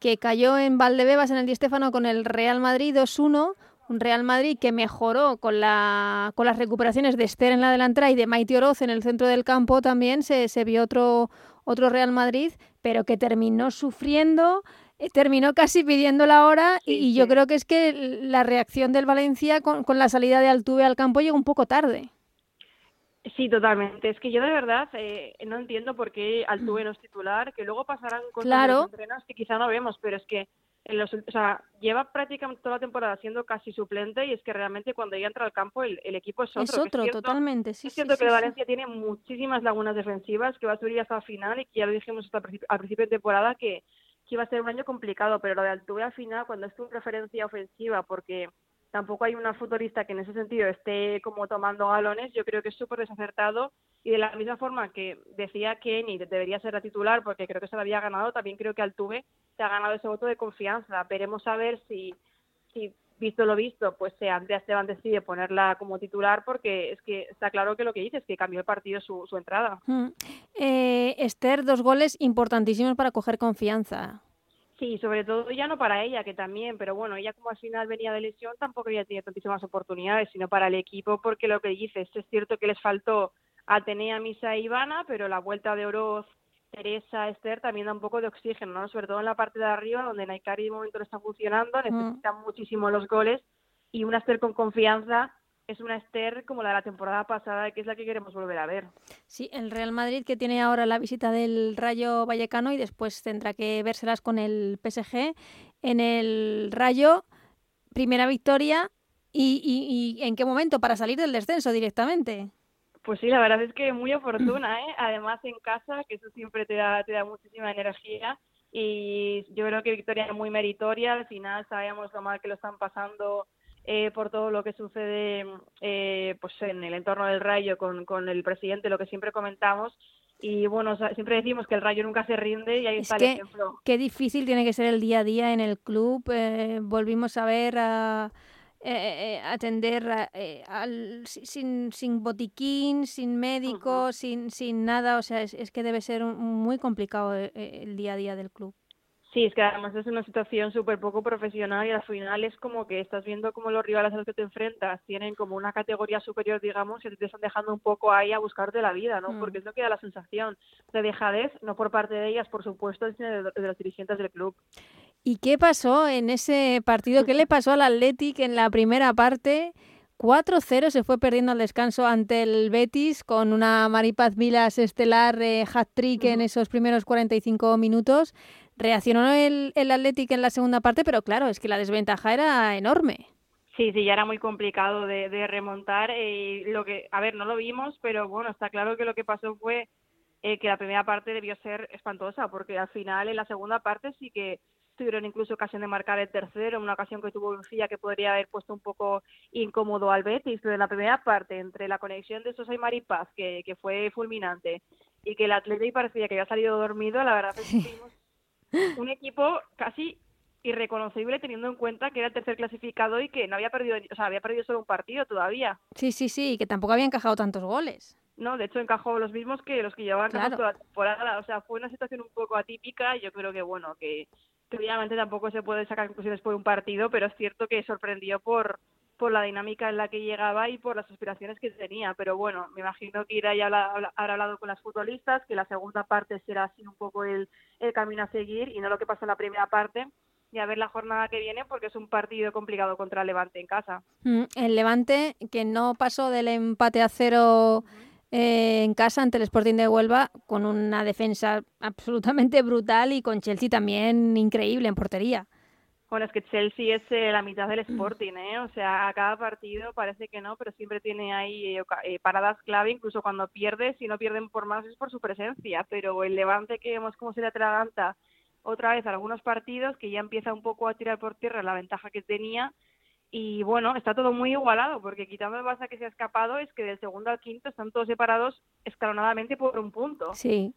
que cayó en Valdebebas en el Di Stéfano con el Real Madrid 2-1, un Real Madrid que mejoró con, la, con las recuperaciones de Esther en la delantera y de Maite Oroz en el centro del campo también se, se vio otro, otro Real Madrid, pero que terminó sufriendo, eh, terminó casi pidiendo la hora y, yo creo que es que la reacción del Valencia con, la salida de Altuve al campo llegó un poco tarde. Sí, totalmente. Es que yo de verdad eh, no entiendo por qué Altuve no es titular, que luego pasarán cosas claro. que quizá no vemos, pero es que o sea, lleva prácticamente toda la temporada siendo casi suplente y es que realmente cuando ya entra al campo el, equipo es otro. Es otro, totalmente. Sí, es cierto que Valencia tiene muchísimas lagunas defensivas, que va a subir hasta el final y que ya lo dijimos hasta al principio de temporada que, que iba a ser un año complicado, pero lo de Altuve al final, cuando es tu preferencia ofensiva, porque tampoco hay una futbolista que en ese sentido esté como tomando galones, yo creo que es súper desacertado y de la misma forma que decía que debería ser la titular porque creo que se la había ganado, también creo que Altuve se ha ganado ese voto de confianza. Veremos a ver si, si visto lo visto, pues se Andrea Esteban decide ponerla como titular porque es que está claro que lo que dice es que cambió el partido su, su entrada. Mm. Eh, Esther, dos goles importantísimos para coger confianza. Sí, sobre todo ya no para ella, que también, pero bueno, ella como al final venía de lesión tampoco había tenido tantísimas oportunidades, sino para el equipo, porque lo que dices, es cierto que les faltó Atenea, Misa e Ivana, pero la vuelta de Oroz, Teresa, Esther también da un poco de oxígeno, ¿no? Sobre todo en la parte de arriba, donde Naikari de momento no está funcionando, necesitan muchísimo los goles, y una Esther con confianza es una Esther como la de la temporada pasada, que es la que queremos volver a ver. Sí, el Real Madrid que tiene ahora la visita del Rayo Vallecano y después tendrá que vérselas con el PSG. En el Rayo, primera victoria y, y, en qué momento para salir del descenso directamente. Pues sí, la verdad es que muy oportuna, ¿eh? Además en casa, que eso siempre te da, te da muchísima energía y yo creo que victoria muy meritoria. Al final sabemos lo mal que lo están pasando eh, por todo lo que sucede eh, pues en el entorno del Rayo con, con el presidente, lo que siempre comentamos. Y bueno, siempre decimos que el Rayo nunca se rinde y ahí está el ejemplo. Qué difícil tiene que ser el día a día en el club. Eh, volvimos a ver a. atender al, sin, sin botiquín, sin médico, sin, sin nada. O sea, es, es que debe ser muy complicado el día a día del club. Sí, es que además es una situación súper poco profesional y al final es como que estás viendo como los rivales a los que te enfrentas tienen como una categoría superior, digamos, y te están dejando un poco ahí a buscarte la vida, ¿no? Mm. Porque es lo que da la sensación de dejadez, no por parte de ellas, por supuesto, sino de, los dirigentes del club. ¿Y qué pasó en ese partido? ¿Qué le pasó al Athletic en la primera parte? 4-0 se fue perdiendo al descanso ante el Betis con una Maripaz Vilas estelar eh, hat-trick en esos primeros 45 minutos. Reaccionó el, el Athletic en la segunda parte, pero claro, es que la desventaja era enorme. Sí, sí, ya era muy complicado de, de remontar. Eh, lo que, a ver, no lo vimos, pero bueno, está claro que lo que pasó fue eh, que la primera parte debió ser espantosa, porque al final en la segunda parte sí que tuvieron incluso ocasión de marcar el tercero, una ocasión que tuvo Lucía que podría haber puesto un poco incómodo al Betis, pero en la primera parte, entre la conexión de Sosa y Maripaz, que, que fue fulminante, y que el Atlético parecía que había salido dormido, la verdad es que tuvimos un equipo casi irreconocible teniendo en cuenta que era el tercer clasificado y que no había perdido, o sea, había perdido solo un partido todavía. Sí, sí, sí, que tampoco había encajado tantos goles. No, de hecho encajó los mismos que los que llevaban claro. toda la temporada, o sea, fue una situación un poco atípica, yo creo que bueno, que, que obviamente tampoco se puede sacar conclusiones por un partido, pero es cierto que sorprendió por por la dinámica en la que llegaba y por las aspiraciones que tenía. Pero bueno, me imagino que irá ya habrá hablado con las futbolistas, que la segunda parte será así un poco el, el camino a seguir y no lo que pasó en la primera parte y a ver la jornada que viene porque es un partido complicado contra el Levante en casa. Mm, el Levante que no pasó del empate a cero eh, en casa ante el Sporting de Huelva con una defensa absolutamente brutal y con Chelsea también increíble en portería. Bueno, es que Chelsea es eh, la mitad del Sporting, ¿eh? O sea, a cada partido parece que no, pero siempre tiene ahí eh, eh, paradas clave, incluso cuando pierde, si no pierden por más es por su presencia, pero el Levante que vemos cómo se le atraganta otra vez algunos partidos, que ya empieza un poco a tirar por tierra la ventaja que tenía, y bueno, está todo muy igualado, porque quitando el Barça que se ha escapado, es que del segundo al quinto están todos separados escalonadamente por un punto. Sí.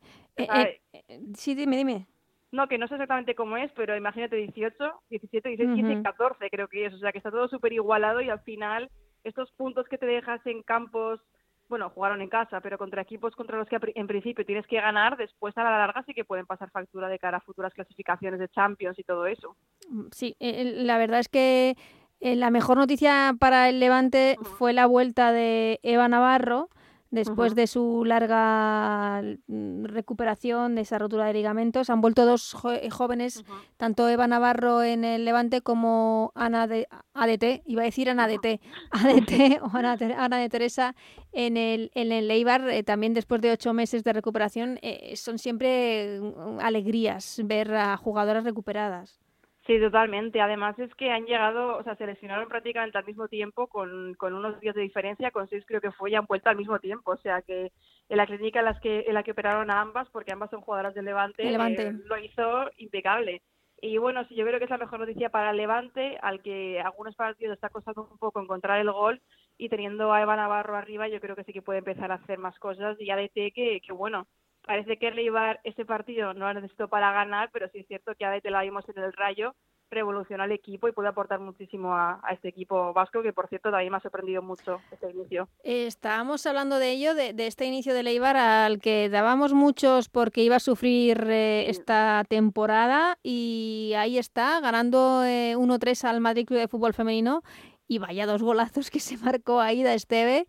sí, dime, dime. No, que no sé exactamente cómo es, pero imagínate 18, 17, 16, 15 14 creo que es. O sea, que está todo súper igualado y al final estos puntos que te dejas en campos, bueno, jugaron en casa, pero contra equipos contra los que en principio tienes que ganar, después a la larga sí que pueden pasar factura de cara a futuras clasificaciones de Champions y todo eso. Mm, sí, eh, la verdad es que eh, la mejor noticia para el Levante fue la vuelta de Eva Navarro después de su larga mm, recuperación de esa rotura de ligamentos. Han vuelto dos eh, jóvenes, tanto Eva Navarro en el Levante como Ana de ADT, iba a decir Ana DT, ADT o Ana, Ana, de Teresa en el, en el Eibar, eh, también después de ocho meses de recuperación. Eh, son siempre mm, alegrías ver a jugadoras recuperadas. Sí, totalmente. Además es que han llegado, o sea, se lesionaron prácticamente al mismo tiempo, con, con unos días de diferencia, con seis creo que fue, y han vuelto al mismo tiempo. O sea que en la clínica en, las que, en la que operaron a ambas, porque ambas son jugadoras del Levante, Levante. Eh, lo hizo impecable. Y bueno, sí, yo creo que es la mejor noticia para el Levante, al que algunos partidos está costando un poco encontrar el gol, y teniendo a Eva Navarro arriba, yo creo que sí que puede empezar a hacer más cosas. Y ADT, que, que bueno, parece que Leibar ese partido no lo necesitó para ganar, pero sí es cierto que a te la vimos en el rayo, revoluciona el equipo y puede aportar muchísimo a, este equipo vasco, que por cierto también me ha sorprendido mucho este inicio. Estábamos hablando de ello, de, este inicio de Leibar, al que dábamos muchos porque iba a sufrir eh, esta temporada y ahí está, ganando 1-3 eh, al Madrid Club de Fútbol Femenino y vaya dos golazos que se marcó ahí de Esteve.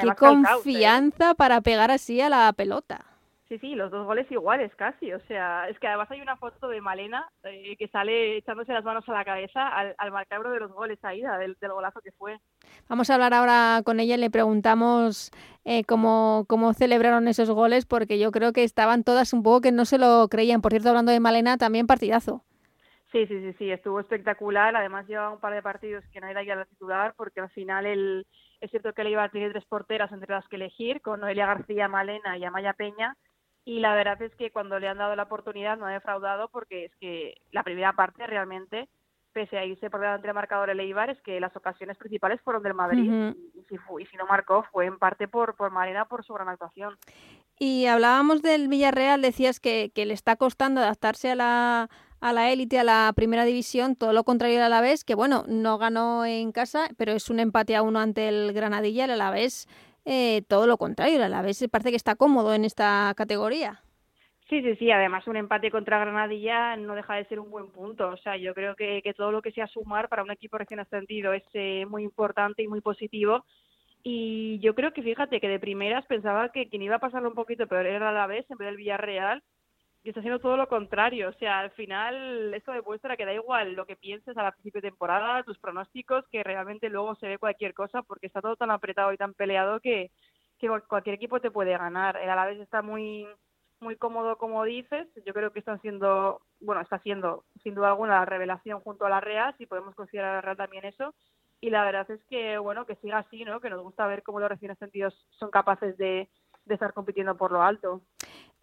Qué ¿eh? confianza para pegar así a la pelota. Sí, sí, los dos goles iguales casi. O sea, es que además hay una foto de Malena eh, que sale echándose las manos a la cabeza al, al macabro de los goles ahí, del, del, golazo que fue. Vamos a hablar ahora con ella y le preguntamos eh, cómo, cómo celebraron esos goles, porque yo creo que estaban todas un poco que no se lo creían. Por cierto, hablando de Malena, también partidazo. Sí, sí, sí, sí, estuvo espectacular. Además lleva un par de partidos que no era ya la titular, porque al final el, es cierto que le iba a tener tres porteras entre las que elegir, con Noelia García, Malena y Amaya Peña y la verdad es que cuando le han dado la oportunidad no ha defraudado porque es que la primera parte realmente, pese a irse por delante del marcador el Eibar, es que las ocasiones principales fueron del Madrid y, si y si no marcó fue en parte por, por Marina por su gran actuación. Y hablábamos del Villarreal, decías que, que le está costando adaptarse a la a la élite, a la primera división, todo lo contrario al Alavés, que bueno, no ganó en casa, pero es un empate a uno ante el Granadilla, el Alavés eh, todo lo contrario, a la vez parece que está cómodo en esta categoría. Sí, sí, sí. Además, un empate contra Granadilla no deja de ser un buen punto. O sea, yo creo que, que todo lo que sea sumar para un equipo recién ascendido es eh, muy importante y muy positivo. Y yo creo que, fíjate, que de primeras pensaba que quien iba a pasarlo un poquito peor era la vez en vez del Villarreal y está haciendo todo lo contrario. O sea, al final esto demuestra que da igual lo que pienses a principio de temporada, tus pronósticos, que realmente luego se ve cualquier cosa porque está todo tan apretado y tan peleado que, que cualquier equipo te puede ganar. El Alavés está muy muy cómodo como dices. Yo creo que están siendo, bueno, está siendo sin duda alguna la revelación junto a la Real, si podemos considerar a la Real también eso. Y la verdad es que, bueno, que siga así, ¿no? Que nos gusta ver cómo los recién ascendidos son capaces de, de estar compitiendo por lo alto.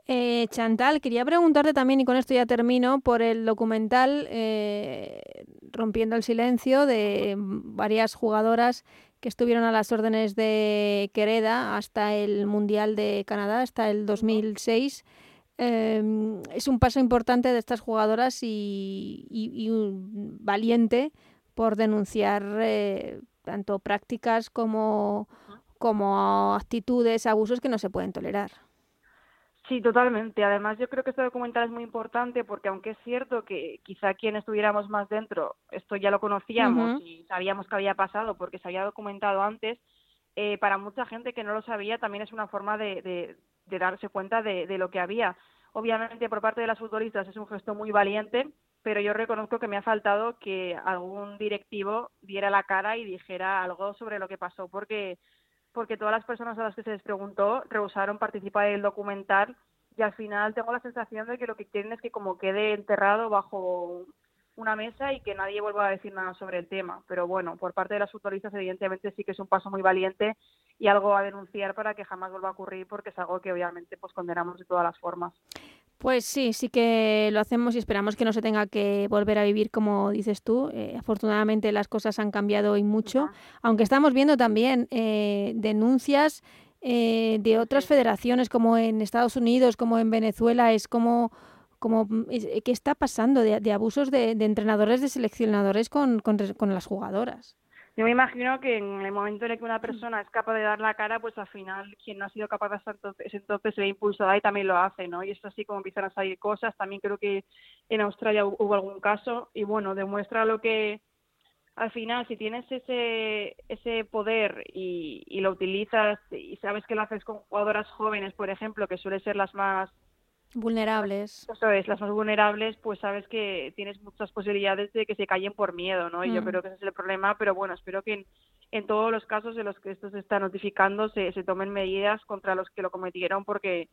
Eh, Chantal, quería preguntarte también, y con esto ya termino, por el documental eh, Rompiendo el Silencio de varias jugadoras que estuvieron a las órdenes de Quereda hasta el Mundial de Canadá, hasta el 2006. Em, es un paso importante de estas jugadoras y, un valiente por denunciar eh, tanto prácticas como, como actitudes, abusos que no se pueden tolerar. Sí, totalmente. Además, yo creo que este documental es muy importante porque aunque es cierto que quizá quien estuviéramos más dentro, esto ya lo conocíamos y sabíamos que había pasado porque se había documentado antes, eh, para mucha gente que no lo sabía también es una forma de, de, darse cuenta de, de, lo que había. Obviamente, por parte de las futbolistas es un gesto muy valiente, pero yo reconozco que me ha faltado que algún directivo diera la cara y dijera algo sobre lo que pasó, porque porque todas las personas a las que se les preguntó rehusaron participar en el documental y al final tengo la sensación de que lo que quieren es que como quede enterrado bajo una mesa y que nadie vuelva a decir nada sobre el tema. Pero bueno, por parte de las futbolistas evidentemente sí que es un paso muy valiente y algo a denunciar para que jamás vuelva a ocurrir porque es algo que obviamente pues condenamos de todas las formas. Pues sí, sí que lo hacemos y esperamos que no se tenga que volver a vivir como dices tú. Eh, afortunadamente las cosas han cambiado y mucho, aunque estamos viendo también eh, denuncias eh, de otras federaciones como en Estados Unidos, como en Venezuela, es como como qué está pasando de, abusos de, entrenadores, de seleccionadores con, con las jugadoras. Yo me imagino que en el momento en el que una persona es capaz de dar la cara, pues al final quien no ha sido capaz de hacer entonces, entonces se ve impulsada y también lo hace, ¿no? Y es así como empiezan a salir cosas. También creo que en Australia hubo algún caso y bueno, demuestra lo que al final, si tienes ese, ese poder y, y lo utilizas y sabes que lo haces con jugadoras jóvenes, por ejemplo, que suelen ser las más vulnerables. Eso es, las más vulnerables, pues sabes que tienes muchas posibilidades de que se callen por miedo, ¿no? Y yo Mm. creo que ese es el problema, pero bueno, espero que en, en todos los casos en los que esto se está notificando se, se tomen medidas contra los que lo cometieron, porque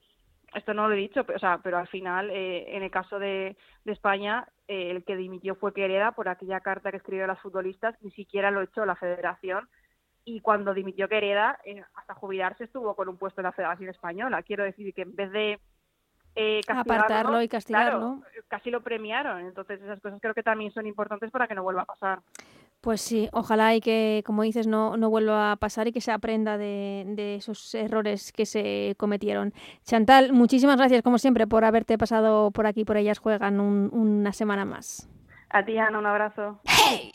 esto no lo he dicho, pero, o sea, pero al final, eh, en el caso de, de España, eh, el que dimitió fue Quereda por aquella carta que escribió a las futbolistas, ni siquiera lo echó la federación. Y cuando dimitió Quereda, eh, hasta jubilarse estuvo con un puesto en la Federación Española. Quiero decir que en vez de eh, castigarlo, Apartarlo y castigarlo. claro, casi lo premiaron. Entonces esas cosas creo que también son importantes para que no vuelva a pasar. Pues sí, ojalá y que, como dices, no, no vuelva a pasar y que se aprenda de, de esos errores que se cometieron. Chantal, muchísimas gracias, como siempre, por haberte pasado por aquí, por ellas juegan un- una semana más. A ti, Ana, un abrazo. Y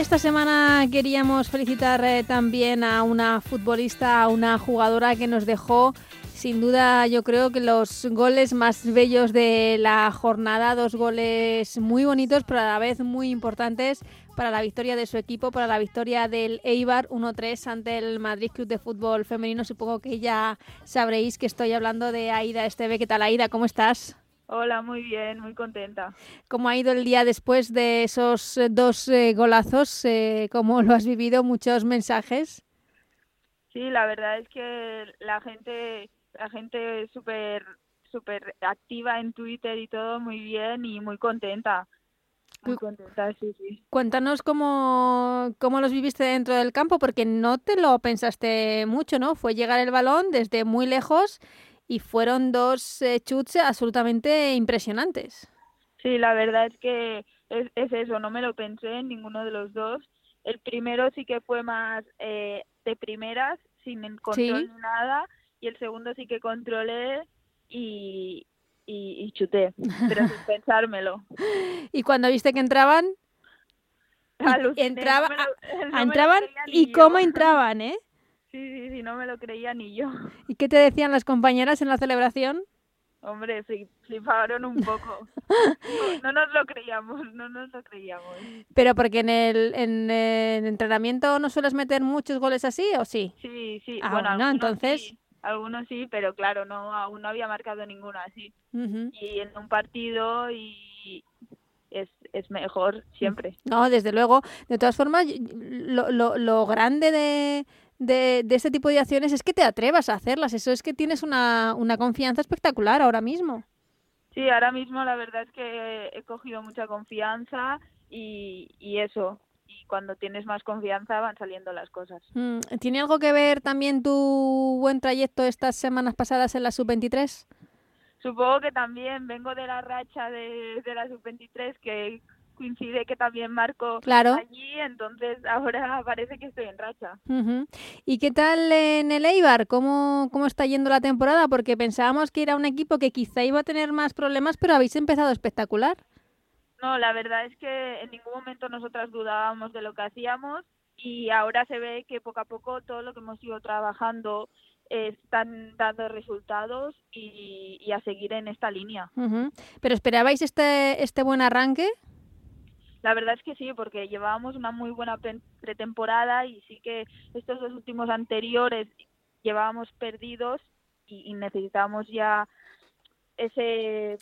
esta semana queríamos felicitar eh, también a una futbolista, a una jugadora que nos dejó sin duda yo creo que los goles más bellos de la jornada, dos goles muy bonitos pero a la vez muy importantes para la victoria de su equipo, para la victoria del Eibar 1-3 ante el Madrid Club de Fútbol Femenino. Supongo que ya sabréis que estoy hablando de Aida Esteve. ¿Qué tal Aida? ¿Cómo estás? Hola, muy bien, muy contenta. ¿Cómo ha ido el día después de esos eh, dos eh, golazos? Eh, ¿Cómo lo has vivido? Muchos mensajes. Sí, la verdad es que la gente, la gente súper, súper activa en Twitter y todo, muy bien y muy contenta. Muy contenta, sí, sí. Cuéntanos cómo, cómo los viviste dentro del campo, porque no te lo pensaste mucho, ¿no? Fue llegar el balón desde muy lejos y fueron dos eh, chuts absolutamente impresionantes. Sí, la verdad es que es, es eso, no me lo pensé en ninguno de los dos. El primero sí que fue más eh, de primeras, sin control Sí. ni nada, y el segundo sí que controlé y, y, y chuté, pero sin pensármelo. Y cuando viste que entraban, Aluciné, entraba, no lo- no entraban y cómo entraban, ¿eh? Sí, sí, sí, no me lo creía ni yo. ¿Y qué te decían las compañeras en la celebración? Hombre, fli- fliparon un poco. No, no nos lo creíamos, no nos lo creíamos. Pero porque en el, en el entrenamiento no sueles meter muchos goles así, ¿o sí? Sí, sí, Ah, bueno, algunos entonces- sí, algunos sí, pero claro, no aún no había marcado ninguno así. Y en un partido y es, es mejor siempre. No, desde luego. De todas formas, lo, lo, lo grande de, de, de este tipo de acciones es que te atrevas a hacerlas. Eso es que tienes una, una confianza espectacular ahora mismo. Sí, ahora mismo la verdad es que he cogido mucha confianza y, y eso. Y cuando tienes más confianza van saliendo las cosas. Mm, ¿Tiene algo que ver también tu buen trayecto estas semanas pasadas en la sub-23? Supongo que también vengo de la racha de, de la sub-23 que coincide que también marco Claro. allí, entonces ahora parece que estoy en racha. ¿Y qué tal en el Eibar? ¿Cómo, ¿Cómo está yendo la temporada? Porque pensábamos que era un equipo que quizá iba a tener más problemas, pero habéis empezado espectacular. No, la verdad es que en ningún momento nosotras dudábamos de lo que hacíamos y ahora se ve que poco a poco todo lo que hemos ido trabajando están dando resultados y, y a seguir en esta línea. ¿Pero esperabais este, este buen arranque? La verdad es que sí, porque llevábamos una muy buena pre- pretemporada y sí que estos dos últimos anteriores llevábamos perdidos y, y necesitábamos ya ese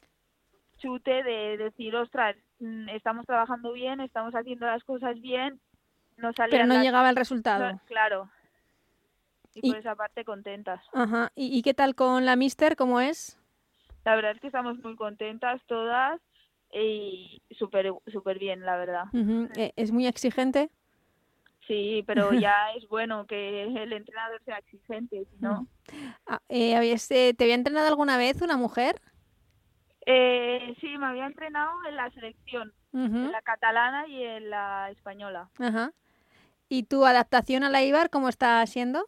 chute de decir, ostras, mm, estamos trabajando bien, estamos haciendo las cosas bien, no Pero no llegaba el resultado. no- claro. Y, Y- por esa parte contentas. Ajá. ¿Y, y qué tal con la Mister? ¿Cómo es? La verdad es que estamos muy contentas todas y súper súper bien, la verdad. Eh, ¿Es muy exigente? Sí, pero ya es bueno que el entrenador sea exigente, si no. Ah, eh, ¿habías, eh, ¿Te había entrenado alguna vez una mujer? Eh, sí, me había entrenado en la selección, en la catalana y en la española. Ajá. ¿Y tu adaptación a la Ibar cómo está siendo?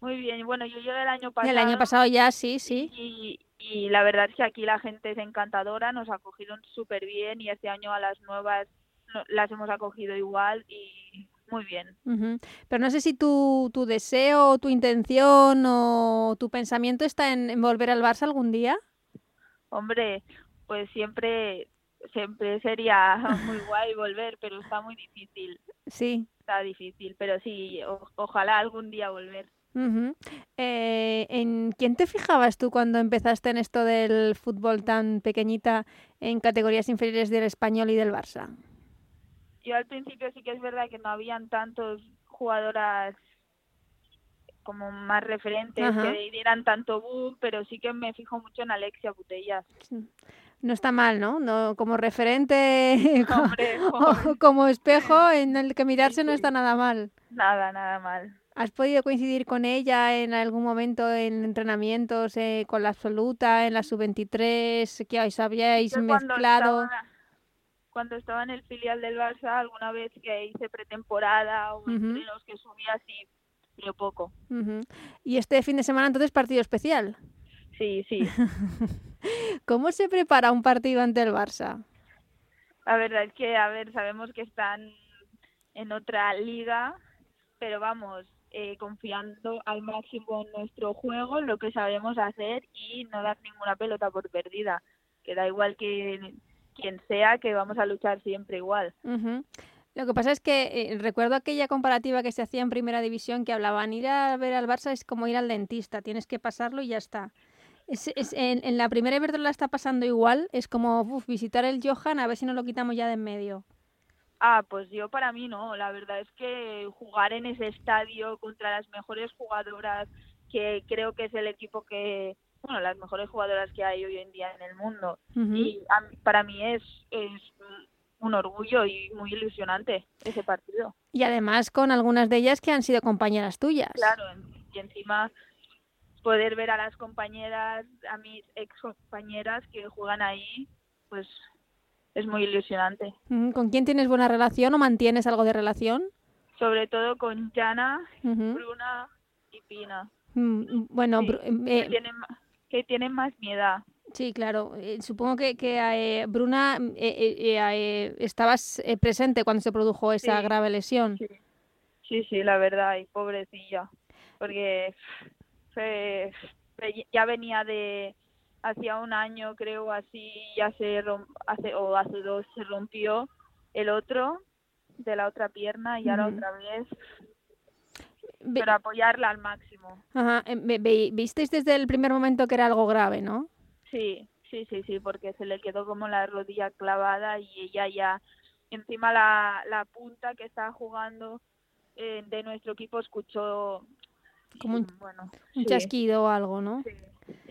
Muy bien, bueno, yo llegué el año pasado. El año pasado ya, sí, sí. Y, y la verdad es que aquí la gente es encantadora, nos acogieron súper bien y este año a las nuevas las hemos acogido igual y muy bien. Pero no sé si tu, tu deseo, tu intención o tu pensamiento está en, volver al Barça algún día. Hombre, pues siempre siempre sería muy guay volver, pero está muy difícil. Sí. Está difícil, pero sí, ojalá algún día volver. Eh, ¿En quién te fijabas tú cuando empezaste en esto del fútbol tan pequeñita en categorías inferiores del español y del Barça? Yo al principio sí que es verdad que no habían tantos jugadoras como más referentes que dieran tanto boom, pero sí que me fijo mucho en Alexia Butellas. No está mal, ¿no? no como referente, como, espejo en el que mirarse no está nada mal. Nada, nada mal. ¿Has podido coincidir con ella en algún momento en entrenamientos eh, con la absoluta, en la sub-23, que os habíais mezclado? cuando estaba en el filial del Barça, alguna vez que hice pretemporada o entrenos que subía así, pero poco. ¿Y este fin de semana entonces partido especial? Sí, sí. ¿Cómo se prepara un partido ante el Barça? La verdad es que, a ver, sabemos que están en otra liga, pero vamos, eh, confiando al máximo en nuestro juego, lo que sabemos hacer y no dar ninguna pelota por perdida. Que da igual que quien sea, que vamos a luchar siempre igual. Lo que pasa es que eh, recuerdo aquella comparativa que se hacía en Primera División que hablaban ir a ver al Barça es como ir al dentista, tienes que pasarlo y ya está. Es, en, la primera Iberdrola está pasando igual, es como visitar el Johan a ver si nos lo quitamos ya de en medio. Ah, pues yo para mí no, la verdad es que jugar en ese estadio contra las mejores jugadoras, que creo que es el equipo que, bueno, las mejores jugadoras que hay hoy en día en el mundo. Y para mí es, es un orgullo y muy ilusionante ese partido. Y además con algunas de ellas que han sido compañeras tuyas. Claro, y encima poder ver a las compañeras, a mis ex compañeras que juegan ahí, pues es muy ilusionante. ¿Con quién tienes buena relación o mantienes algo de relación? Sobre todo con Jana, Bruna y Pina. Mm, bueno, eh, que tienen más miedo. Sí, claro. Eh, supongo que, que eh, Bruna, mm, eh, estabas presente cuando se produjo esa grave lesión. Sí. sí. la verdad, y pobrecilla. Porque ya venía de hacía un año, creo, así, ya se hace, o hace dos se rompió el otro de la otra pierna y ahora otra vez pero apoyarla al máximo. Ajá. Visteis desde el primer momento que era algo grave, ¿no? Sí, sí, sí, sí, porque se le quedó como la rodilla clavada y ella ya, encima la, la punta que estaba jugando eh, de nuestro equipo escuchó como un, bueno, un chasquido o algo, ¿no? Sí.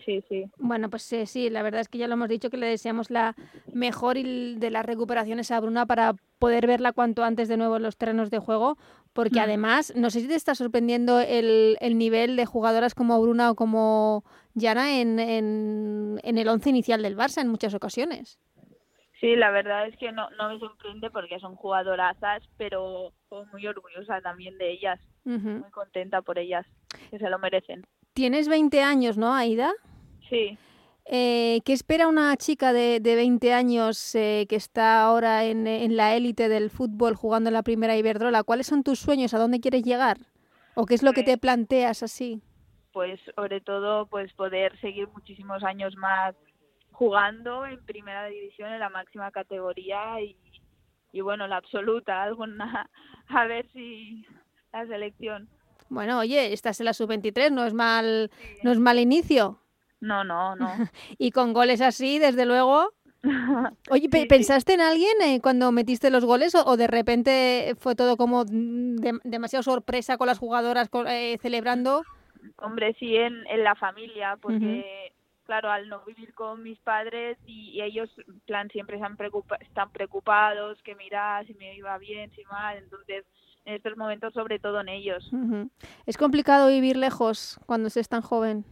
Sí, sí. Bueno, pues sí, sí, la verdad es que ya lo hemos dicho que le deseamos la mejor de las recuperaciones a Bruna para poder verla cuanto antes de nuevo en los terrenos de juego, porque mm. además, no sé si te está sorprendiendo el, el nivel de jugadoras como Bruna o como Yana en, en, en el once inicial del Barça en muchas ocasiones. Sí, la verdad es que no, no me sorprende porque son jugadorazas, pero muy orgullosa también de ellas, muy contenta por ellas, que se lo merecen. Tienes 20 años, ¿no, Aida? Sí. Eh, ¿Qué espera una chica de, de 20 años eh, que está ahora en, en la élite del fútbol jugando en la primera Iberdrola? ¿Cuáles son tus sueños? ¿A dónde quieres llegar? ¿O qué es lo que te planteas así? Pues sobre todo pues poder seguir muchísimos años más jugando en primera división en la máxima categoría y, y bueno, la absoluta, alguna, a ver si la selección. Bueno, oye, estás en la sub-23, no es mal, no es mal inicio. No, no, no. y con goles así, desde luego. Oye, ¿pensaste en alguien eh, cuando metiste los goles o, de repente fue todo como demasiado sorpresa con las jugadoras eh, celebrando? Hombre, sí, en, en la familia, porque claro, al no vivir con mis padres y, ellos, en plan, siempre están, están preocupados, que mira si me iba bien, si mal, entonces en estos momentos sobre todo en ellos. ¿Es complicado vivir lejos cuando se es tan joven?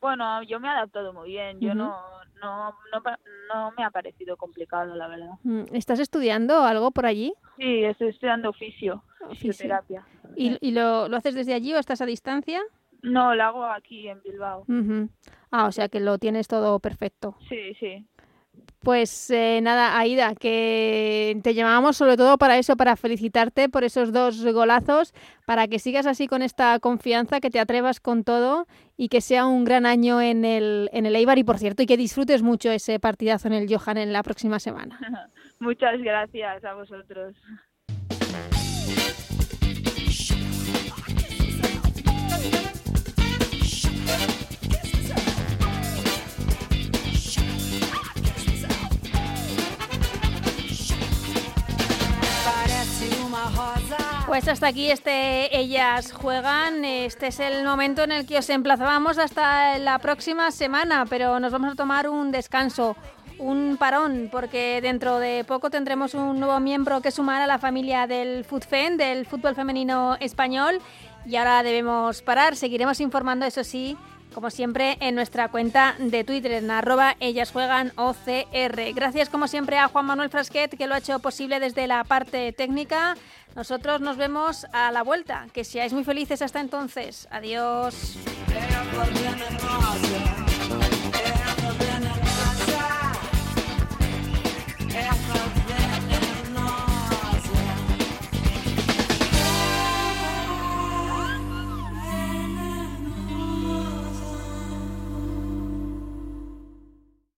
Bueno, yo me he adaptado muy bien, yo no, no, no, no, me ha parecido complicado, la verdad. Mm, ¿Estás estudiando algo por allí? Sí, estoy estudiando oficio, fisioterapia. ¿Y, ¿Y lo, lo haces desde allí o estás a distancia? No, lo hago aquí en Bilbao. Ah, o sea que lo tienes todo perfecto. Sí, sí. Pues eh, nada, Aida, que te llamábamos sobre todo para eso, para felicitarte por esos dos golazos, para que sigas así con esta confianza, que te atrevas con todo y que sea un gran año en el, en el Eibar y por cierto, y que disfrutes mucho ese partidazo en el Johan en la próxima semana. Muchas gracias a vosotros. Pues hasta aquí este Ellas Juegan. Este es el momento en el que os emplazábamos hasta la próxima semana, pero nos vamos a tomar un descanso, un parón, porque dentro de poco tendremos un nuevo miembro que sumar a la familia del FUTFEN, del fútbol femenino español, y ahora debemos parar. Seguiremos informando, eso sí, como siempre, en nuestra cuenta de Twitter, en arroba ellas. Gracias, como siempre, a Juan Manuel Frasquet, que lo ha hecho posible desde la parte técnica. Nosotros nos vemos a la vuelta. Que seáis muy felices hasta entonces. Adiós.